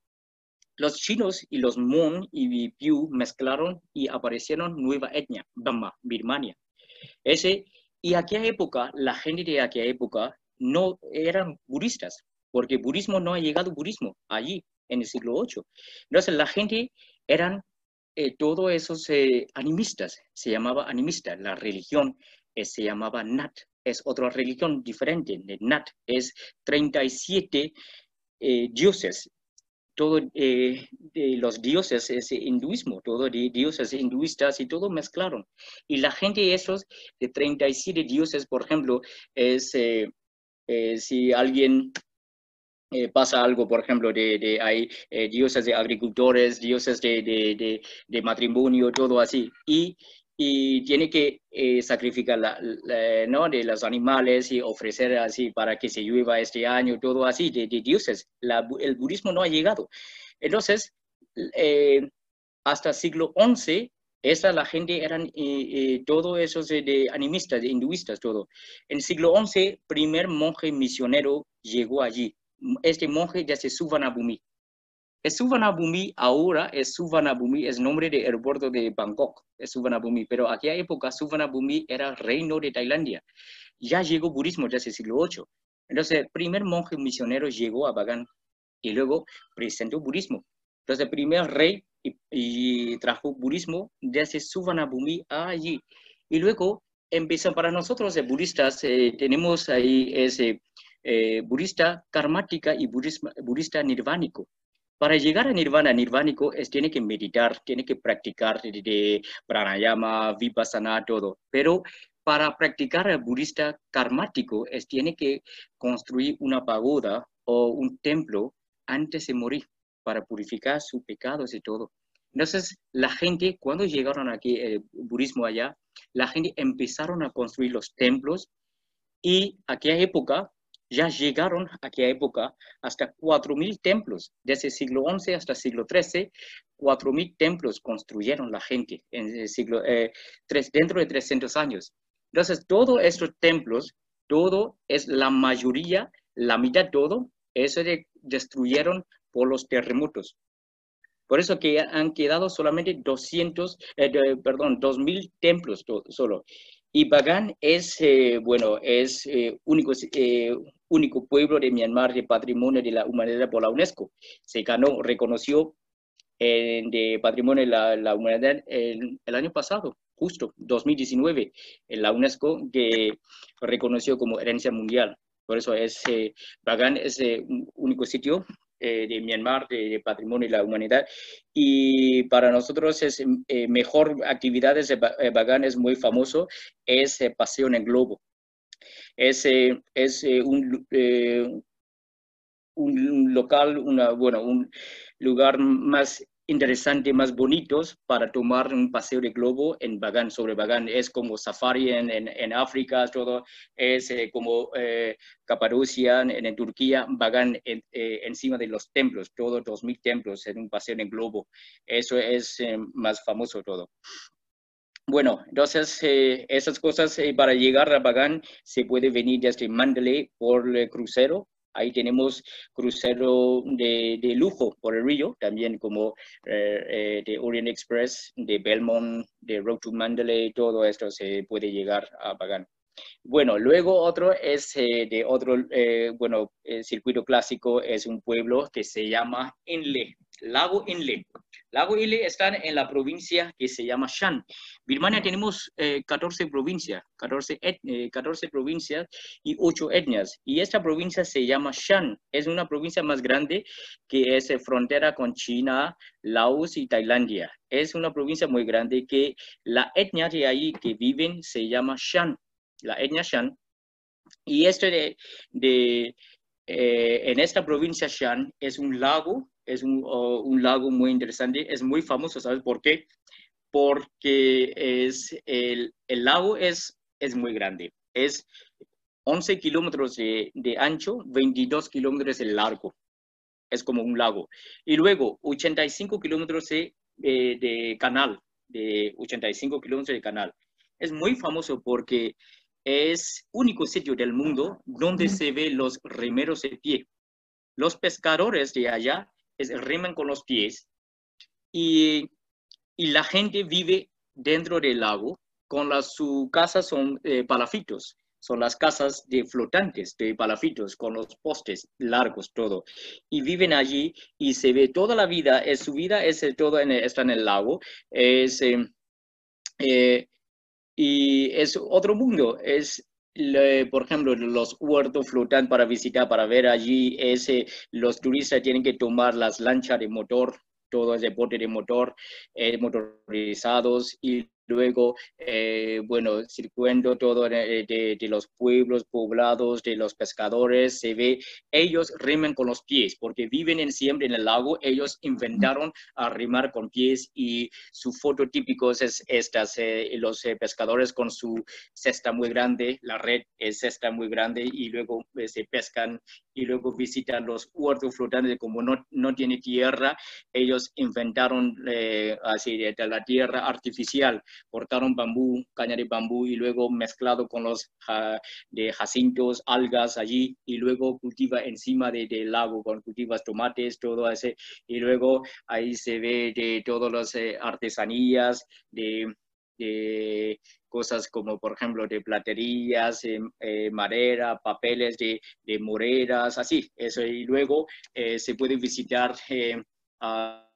los chinos y los Mun y Piu mezclaron y aparecieron nueva etnia, Bama, Birmania. Ese, y aquella época, la gente de aquella época no eran budistas, porque budismo no ha llegado budismo allí en el siglo VIII. Entonces, la gente eran eh, todos esos eh, animistas, se llamaba animista, la religión se llamaba Nat, es otra religión diferente. Nat, es 37 eh, dioses, todo eh, los dioses es hinduismo, todo de dioses hinduistas y todo mezclaron. Y la gente esos de 37 dioses, por ejemplo, es eh, si alguien pasa algo, por ejemplo, de, de hay dioses de agricultores, dioses de, de, de, matrimonio, todo así. Y y tiene que eh, sacrificar la, ¿no? de los animales y ofrecer así para que se llueva este año, todo así, de, dioses. el budismo no ha llegado. Entonces, eh, hasta siglo XI, esa la gente eran eh, todo esos de, animistas, de hinduistas, todo. En siglo XI, primer monje misionero llegó allí. Este monje ya se Suvarnabhumi. Suvarnabhumi ahora, es Suvarnabhumi, es nombre del aeropuerto de Bangkok, es Suvarnabhumi, pero aquella época Suvarnabhumi era reino de Tailandia. Ya llegó budismo desde el siglo VIII. Entonces, el primer monje misionero llegó a Bagan y luego presentó budismo. Entonces, el primer rey y, trajo budismo desde Suvarnabhumi allí. Y luego empezó para nosotros, los budistas, eh, tenemos ahí ese eh, budista karmática y budista, nirvánico. Para llegar a nirvana, nirvánico, es, tiene que meditar, tiene que practicar de, pranayama, vipassana, todo. Pero para practicar el budista karmático, es, tiene que construir una pagoda o un templo antes de morir para purificar sus pecados y todo. Entonces, la gente, cuando llegaron aquí, el budismo allá, la gente empezaron a construir los templos y aquella época ya llegaron a aquella época hasta 4.000 templos. Desde el siglo XI hasta el siglo XIII, 4.000 templos construyeron la gente en el siglo, eh, dentro de 300 años. Entonces, todos estos templos, todo es la mayoría, la mitad todo, eso destruyeron por los terremotos. Por eso que han quedado solamente 200, eh, perdón, 2.000 templos solo. Y Bagan es, eh, bueno, es eh, único, eh, único pueblo de Myanmar de patrimonio de la humanidad por la UNESCO. Se reconoció de patrimonio de la, humanidad el, año pasado, justo 2019, en la UNESCO que reconoció como herencia mundial. Por eso es, Bagan es un único sitio eh, de Myanmar, de, Patrimonio y la Humanidad. Y para nosotros es eh, mejor actividades de eh, Bagan es muy famoso, es Paseo en el Globo. Es, es un, un local, una, bueno, un lugar más interesante, más bonitos para tomar un paseo de globo en Bagán, sobre Bagán. Es como safari en, en, África, todo es eh, como eh, Capadocia en, Turquía, Bagán eh, encima de los templos, todos 2.000 templos en un paseo en globo. Eso es más famoso todo. Bueno, entonces esas cosas para llegar a Bagán se puede venir desde Mandalay por el crucero Ahí tenemos crucero de, lujo por el río, también como eh, eh, de Orient Express, de Belmont, de Road to Mandalay, todo esto se puede llegar a Bagan. Bueno, luego otro es eh, de otro, bueno, el circuito clásico es un pueblo que se llama Inle, Lago Inle. Lago Ile están en la provincia que se llama Shan. Birmania tenemos 14 eh, provincias, 14, 14 eh, provincias y 8 etnias. Y esta provincia se llama Shan. Es una provincia más grande que es frontera con China, Laos y Tailandia. Es una provincia muy grande que la etnia de ahí que viven se llama Shan, la etnia Shan. Y este de, de eh, en esta provincia Shan es un lago es un, un, lago muy interesante, es muy famoso, ¿sabes por qué? Porque es, el, el lago es, es muy grande, es 11 kilómetros de, de, ancho, 22 kilómetros de largo, es como un lago. Y luego 85 kilómetros de, de, canal, de 85 kilómetros de canal. Es muy famoso porque es único sitio del mundo donde se ve los remeros de pie. Los pescadores de allá es, reman con los pies y, y, la gente vive dentro del lago, con las, su casa son eh, palafitos, son las casas de flotantes, de palafitos, con los postes largos, todo. Y viven allí y se ve toda la vida, es, su vida es todo en está en el lago. Es, eh, eh, y es otro mundo, es por ejemplo, los huertos flotantes para visitar, para ver allí, ese, los turistas tienen que tomar las lanchas de motor, todo ese bote de motor, eh, motorizados y Luego, eh, bueno, circuendo todo de, de, los pueblos poblados, de los pescadores, se ve, ellos rimen con los pies, porque viven en, siempre en el lago, ellos inventaron a con pies y su foto típico es estas, eh, los eh, pescadores con su cesta muy grande, la red es cesta muy grande y luego se pescan y luego visitan los huertos flotantes, como no, no tiene tierra, ellos inventaron así de la tierra artificial cortaron bambú, caña de bambú y luego mezclado con los de jacintos, algas allí y luego cultiva encima del de lago con cultivas tomates, todo ese y luego ahí se ve de todas las eh, artesanías de, de cosas como por ejemplo de platerías, eh, eh, madera, papeles de, de, moreras, así, eso y luego se puede visitar a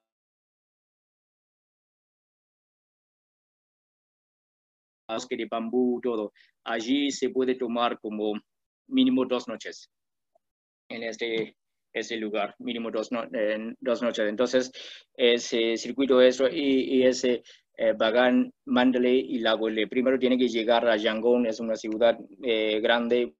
bosque de bambú, todo. Allí se puede tomar como mínimo dos noches en este, este lugar, mínimo dos, dos noches. Entonces, ese circuito eso y, ese eh, Bagan, Mandalay y Lago Le. Primero tiene que llegar a Yangon, es una ciudad eh, grande,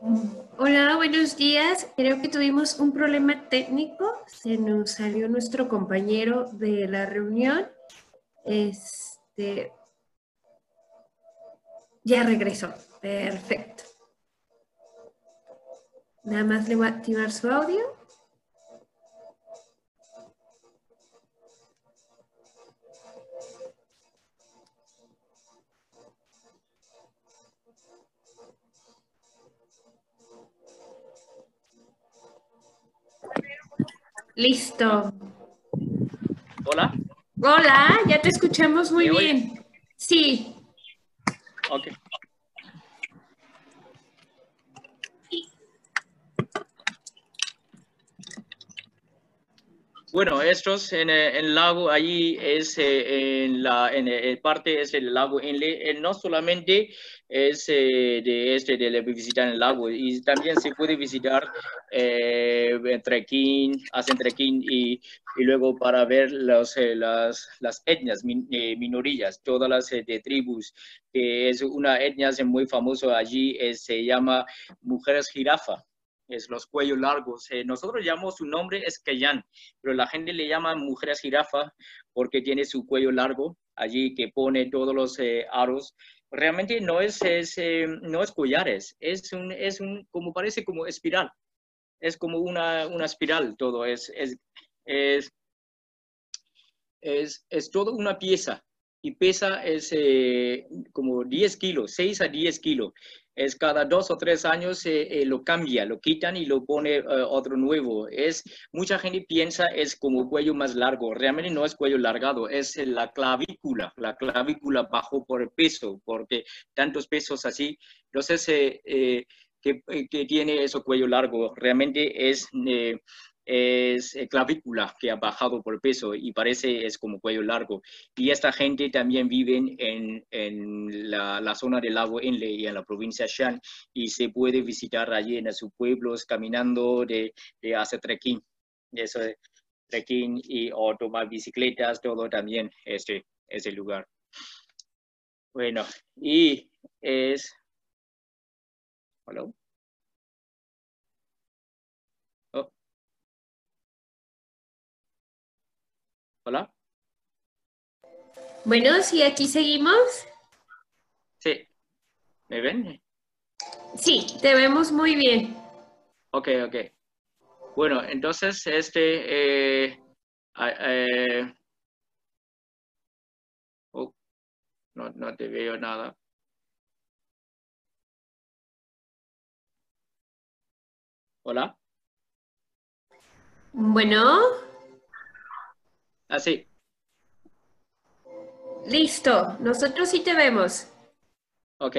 Hola, buenos días. Creo que tuvimos un problema técnico. Se nos salió nuestro compañero de la reunión. Este, ya regresó. Perfecto. Nada más le voy a activar su audio. Listo. Hola. Hola, ya te escuchamos muy bien. Sí. Ok. Bueno, estos en, el lago, allí es eh, en la en, eh, parte es el lago no solamente es eh, de este de visitar el lago y también se puede visitar eh, trekking, hacen trekking y, y, luego para ver los, las, las etnias, minorías, todas las de tribus, que es una etnia muy famosa allí, se llama mujeres jirafa es los cuellos largos. Eh, nosotros llamamos su nombre es Keyan, pero la gente le llama mujeres jirafa porque tiene su cuello largo allí que pone todos los eh, aros. Realmente no es, eh, no es collares, es un, es un, como parece como espiral. Es como una, una espiral todo, es, es, es, es, es toda una pieza y pesa es como 10 kilos, 6 a 10 kilos es cada dos o tres años eh, lo cambia, lo quitan y lo pone eh, otro nuevo. Es, mucha gente piensa es como cuello más largo, realmente no es cuello largado, es la clavícula, la clavícula bajo por el peso, porque tantos pesos así, entonces eh, que, que, tiene eso cuello largo, realmente es es eh, clavícula que ha bajado por peso y parece es como cuello largo. Y esta gente también vive en, en la, zona del lago Enle y en la provincia Shan y se puede visitar allí en sus pueblos caminando de, de hacer trekking. Eso es trekking y o tomar bicicletas, todo también este, ese lugar. Bueno, y es... ¿Hola? Hola. Bueno, sí, aquí seguimos. Sí. ¿Me ven? Sí, te vemos muy bien. Ok, ok. Bueno, entonces, este, eh, eh, oh, no, no te veo nada. Hola. Bueno. Así. Listo, nosotros sí te vemos. Ok.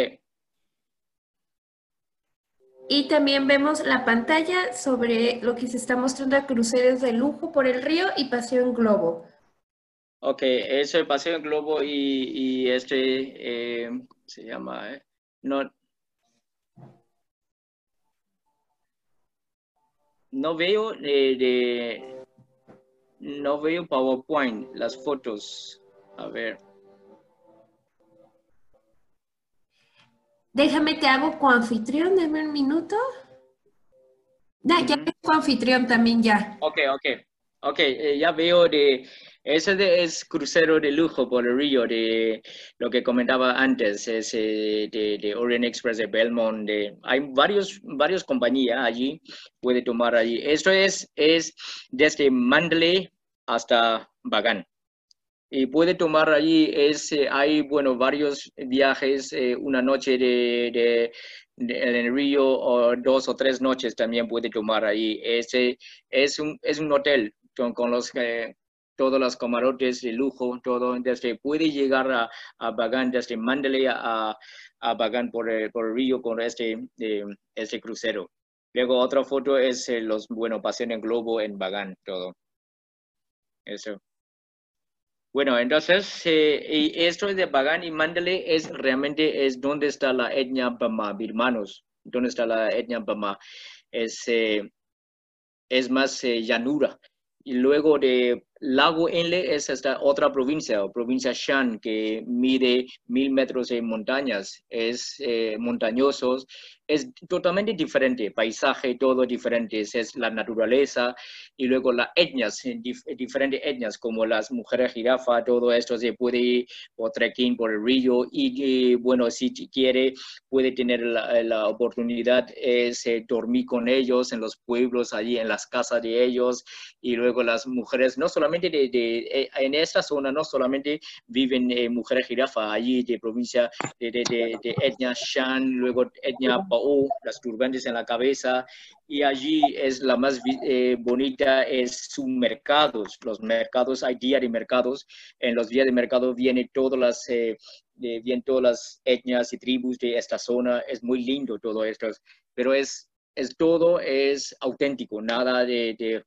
Y también vemos la pantalla sobre lo que se está mostrando a cruceros de lujo por el río y paseo en globo. Ok, eso paseo en globo y, este eh, se llama, eh, no, no veo eh, de, no veo PowerPoint, las fotos. A ver. Déjame, te hago coanfitrión, dame un minuto. Ya, ya tengo coanfitrión también ya. Ok, ok. Ok, eh, ya veo de, ese es crucero de lujo por el río, de lo que comentaba antes, es de, de, Orient Express, de Belmont, de, hay varios, varias compañías allí, puede tomar allí. Esto es, es desde Mandalay hasta Bagan y puede tomar allí, es, eh, hay, bueno, varios viajes, eh, una noche de, en el río o dos o tres noches también puede tomar allí. Ese es un, es un hotel con, con los eh, todos los camarotes de lujo, todo, desde puede llegar a, a Bagán, desde Mandalay a, a Bagán por el, por el río con este, este crucero. Luego otra foto es los, bueno, paseos en globo en Bagán, todo. Eso. Bueno, entonces, eh, esto de Bagan y Mandalay es realmente es donde está la etnia Bama, birmanos, donde está la etnia Bama. Es, eh, es más eh, llanura. Y luego de Lago Enle es esta otra provincia, o provincia Shan, que mide mil metros de montañas, es eh, montañosos, es totalmente diferente, paisaje, todo diferente, es la naturaleza y luego las etnias, diferentes etnias como las mujeres jirafa, todo esto se puede por trekking por el río y, bueno, si quiere puede tener la, oportunidad es eh, dormir con ellos en los pueblos, allí en las casas de ellos y luego las mujeres, no solamente de, eh, en esta zona no solamente viven eh, mujeres jirafa, allí de provincia de, de, etnia Shan, luego etnia Bao, las turbantes en la cabeza, y allí es la más eh, bonita, es sus mercados, los mercados, hay días de mercados, en los días de mercado vienen todas las... vienen todas las etnias y tribus de esta zona, es muy lindo todo esto, pero es, es todo es auténtico, nada de,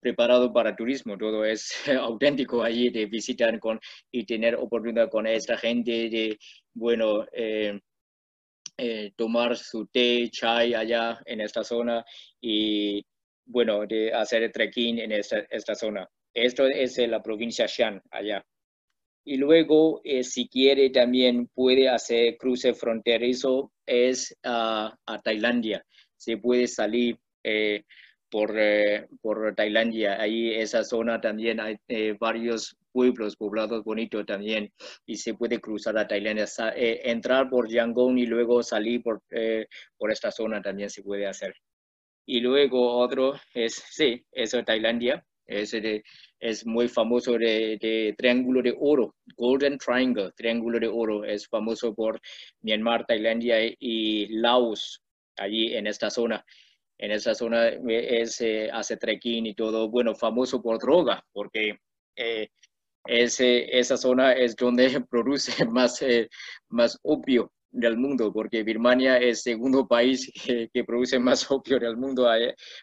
preparado para turismo, todo es auténtico allí de visitar con, y tener oportunidad con esta gente de, bueno, eh, tomar su té, chai allá en esta zona y, bueno, de hacer trekking en esta, esta zona. Esto es la provincia Shan, allá. Y luego, eh, si quiere, también puede hacer cruce fronterizo, es a Tailandia. Se puede salir por, eh, por Tailandia. Ahí esa zona también hay varios pueblos poblados bonitos también y se puede cruzar a Tailandia, eh, entrar por Yangon y luego salir por, por esta zona también se puede hacer. Y luego otro es, sí, eso Tailandia, es, es muy famoso de, de, Triángulo de Oro, Golden Triangle, Triángulo de Oro, es famoso por Myanmar, Tailandia y Laos, allí en esta zona en esa zona eh, es, eh, hace trekking y todo, bueno, famoso por droga, porque eh, ese, esa zona es donde produce más, más opio del mundo, porque Birmania es el segundo país que, produce más opio del mundo a,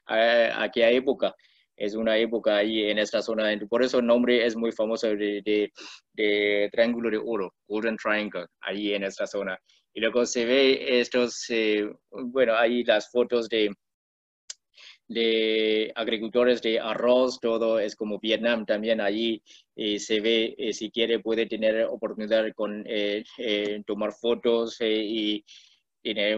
a, aquella época. Es una época ahí en esta zona, por eso el nombre es muy famoso de, de, de Triángulo de Oro, Golden Triangle, ahí en esta zona. Y luego se ve estos, bueno, ahí las fotos de, de agricultores de arroz, todo es como Vietnam también allí eh, se ve, eh, si quiere puede tener oportunidad con eh, tomar fotos y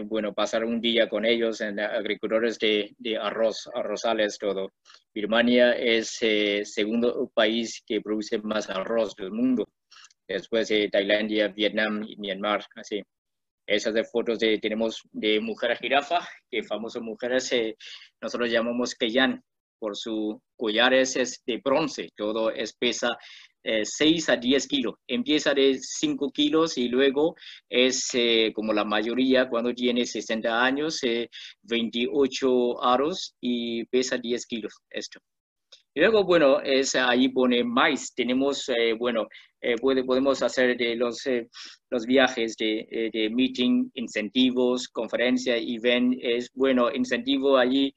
bueno, pasar un día con ellos, en agricultores de, de arroz, arrozales, todo. Birmania es el segundo país que produce más arroz del mundo, después de Tailandia, Vietnam y Myanmar, así. Esas de fotos de, tenemos de mujer jirafa, que famosas mujeres nosotros llamamos Keyan, por su collares es de bronce, todo es pesa 6 eh, a 10 kilos. Empieza de 5 kilos y luego es eh, como la mayoría cuando tiene 60 años, 28 eh, aros y pesa 10 kilos esto. Y luego, bueno, es, ahí pone maíz. Tenemos, bueno, puede, podemos hacer de los, los viajes de, de, meeting, incentivos, conferencia, event. Es, bueno, incentivo allí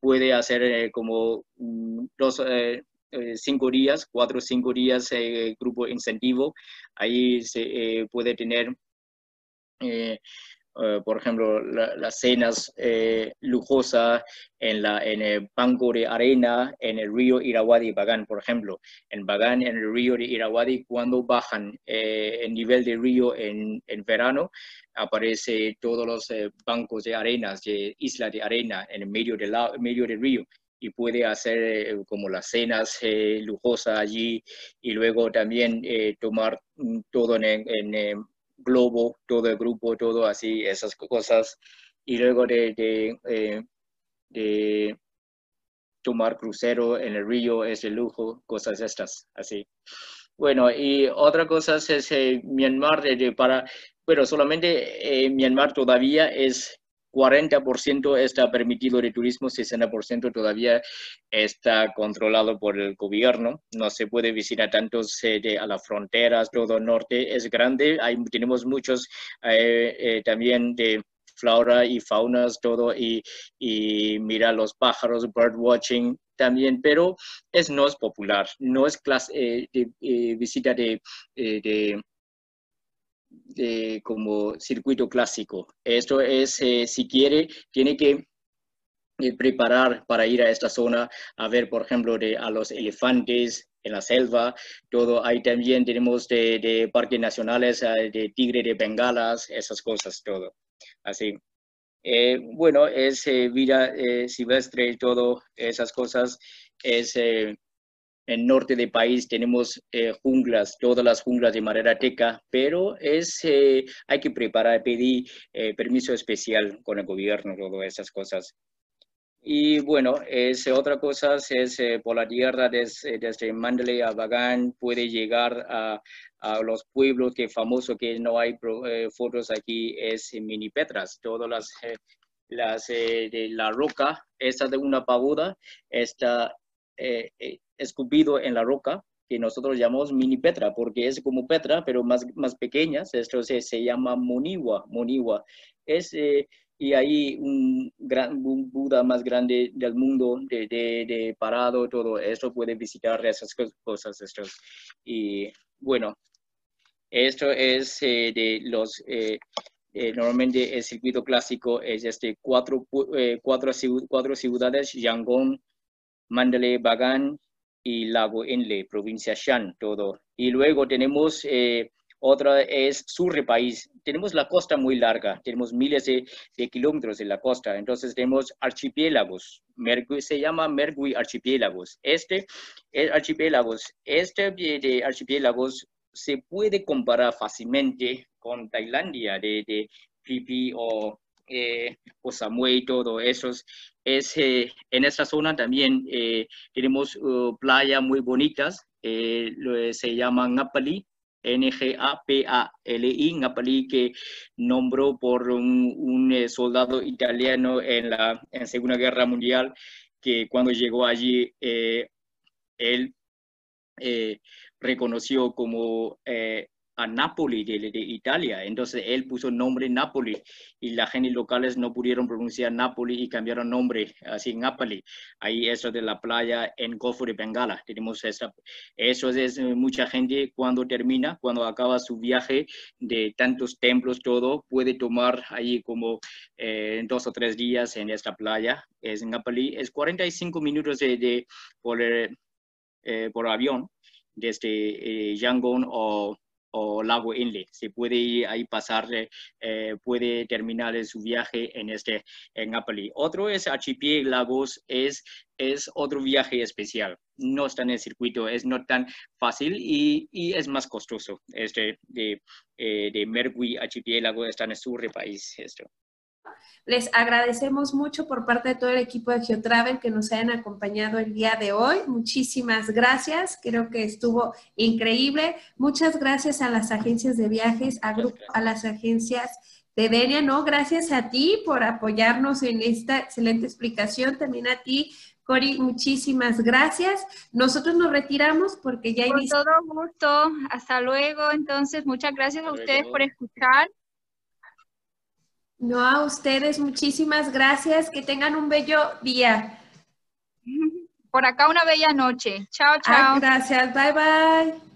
puede hacer como mm, dos, eh, cinco días, cuatro o cinco días eh, grupo incentivo. Ahí se eh, puede tener, por ejemplo, las cenas lujosas en, la, en el banco de arena en el río Irrawaddy, Bagán, por ejemplo. En Bagán, en el río de Irrawaddy, cuando bajan el nivel del río en, en verano, aparece todos los bancos de arenas, de isla de arena en el medio, del medio del río y puede hacer eh, como las cenas eh, lujosas allí y luego también eh, tomar mm, todo en, en, globo, todo el grupo, todo así, esas cosas. Y luego de, de, de tomar crucero en el río es el lujo, cosas estas, así. Bueno, y otra cosa es Myanmar, de, para, pero solamente Myanmar todavía es 40% está permitido de turismo, 60% todavía está controlado por el gobierno. No se puede visitar tanto a las fronteras, todo el norte es grande. Hay, tenemos muchos eh, eh, también de flora y faunas, todo, y, mira los pájaros, bird watching también, pero es, no es popular, no es clase, eh, de, visita de como circuito clásico. Esto es, eh, si quiere, tiene que eh, preparar para ir a esta zona a ver, por ejemplo, de, a los elefantes en la selva, todo. Ahí también tenemos de, parques nacionales, eh, de tigre de bengalas, esas cosas, todo. Así. bueno, es vida silvestre, todo, esas cosas, es en norte del país tenemos eh, junglas, todas las junglas de madera teca, pero es, eh, hay que preparar, pedir eh, permiso especial con el gobierno, todas esas cosas. Y bueno, es, otra cosa es por la tierra desde, desde Mandalay a Bagan, puede llegar a, a los pueblos que famoso que no hay fotos aquí es Mini Petras, todas las las de la roca, esta de una pagoda, está escupido en la roca, que nosotros llamamos mini Petra, porque es como Petra, pero más, más pequeñas. Esto se, se llama Moniwa. Moniwa. Es, eh, y ahí un, gran, Buda más grande del mundo, de, de, parado, todo eso, puede visitar esas cosas. Estos. Y bueno, esto es eh, de los... Eh, normalmente el circuito clásico es este cuatro, cuatro, cuatro ciudades, Yangon, Mandalay, Bagan, y Lago Enle, provincia Shan, todo. Y luego tenemos eh, otra es sur del país. Tenemos la costa muy larga, tenemos miles de, kilómetros en la costa. Entonces tenemos archipiélagos, se llama Mergui archipiélagos. Este es archipiélagos. Este de archipiélagos se puede comparar fácilmente con Tailandia, de, de Pipi o eh, y todo eso. Es, eh, en esta zona también eh, tenemos uh, playas muy bonitas, eh, se llama Ngapali, N-G-A-P-A-L-I, Ngapali, que nombró por un, soldado italiano en la en Segunda Guerra Mundial, que cuando llegó allí, él reconoció como a Napoli de, Italia. Entonces él puso nombre Napoli y la gente locales no pudieron pronunciar Napoli y cambiaron nombre así Napoli. Ahí eso de la playa en Golfo de Bengala. Tenemos esa, eso es mucha gente cuando termina, cuando acaba su viaje de tantos templos, todo, puede tomar ahí como eh, dos o tres días en esta playa. Es Napoli. Es 45 minutos de, por, eh, por avión desde eh, Yangon o o lago Inle. Se puede ahí pasar, eh, puede terminar su viaje en este en Napoli. Otro es archipiélagos, es, es otro viaje especial. No está en el circuito, es no tan fácil y, y es más costoso. Este de, eh, de Mergui archipiélago está en el sur del país. Esto. Les agradecemos mucho por parte de todo el equipo de GeoTravel que nos hayan acompañado el día de hoy. Muchísimas gracias. Creo que estuvo increíble. Muchas gracias a las agencias de viajes, a, grupo, a las agencias de Denia, ¿no? Gracias a ti por apoyarnos en esta excelente explicación. También a ti, Cori, muchísimas gracias. Nosotros nos retiramos porque ya... Con todo gusto. Hasta luego. Entonces, muchas gracias a ustedes por escuchar. No, a ustedes muchísimas gracias. Que tengan un bello día. Por acá una bella noche. Chao, chao. gracias. Bye, bye.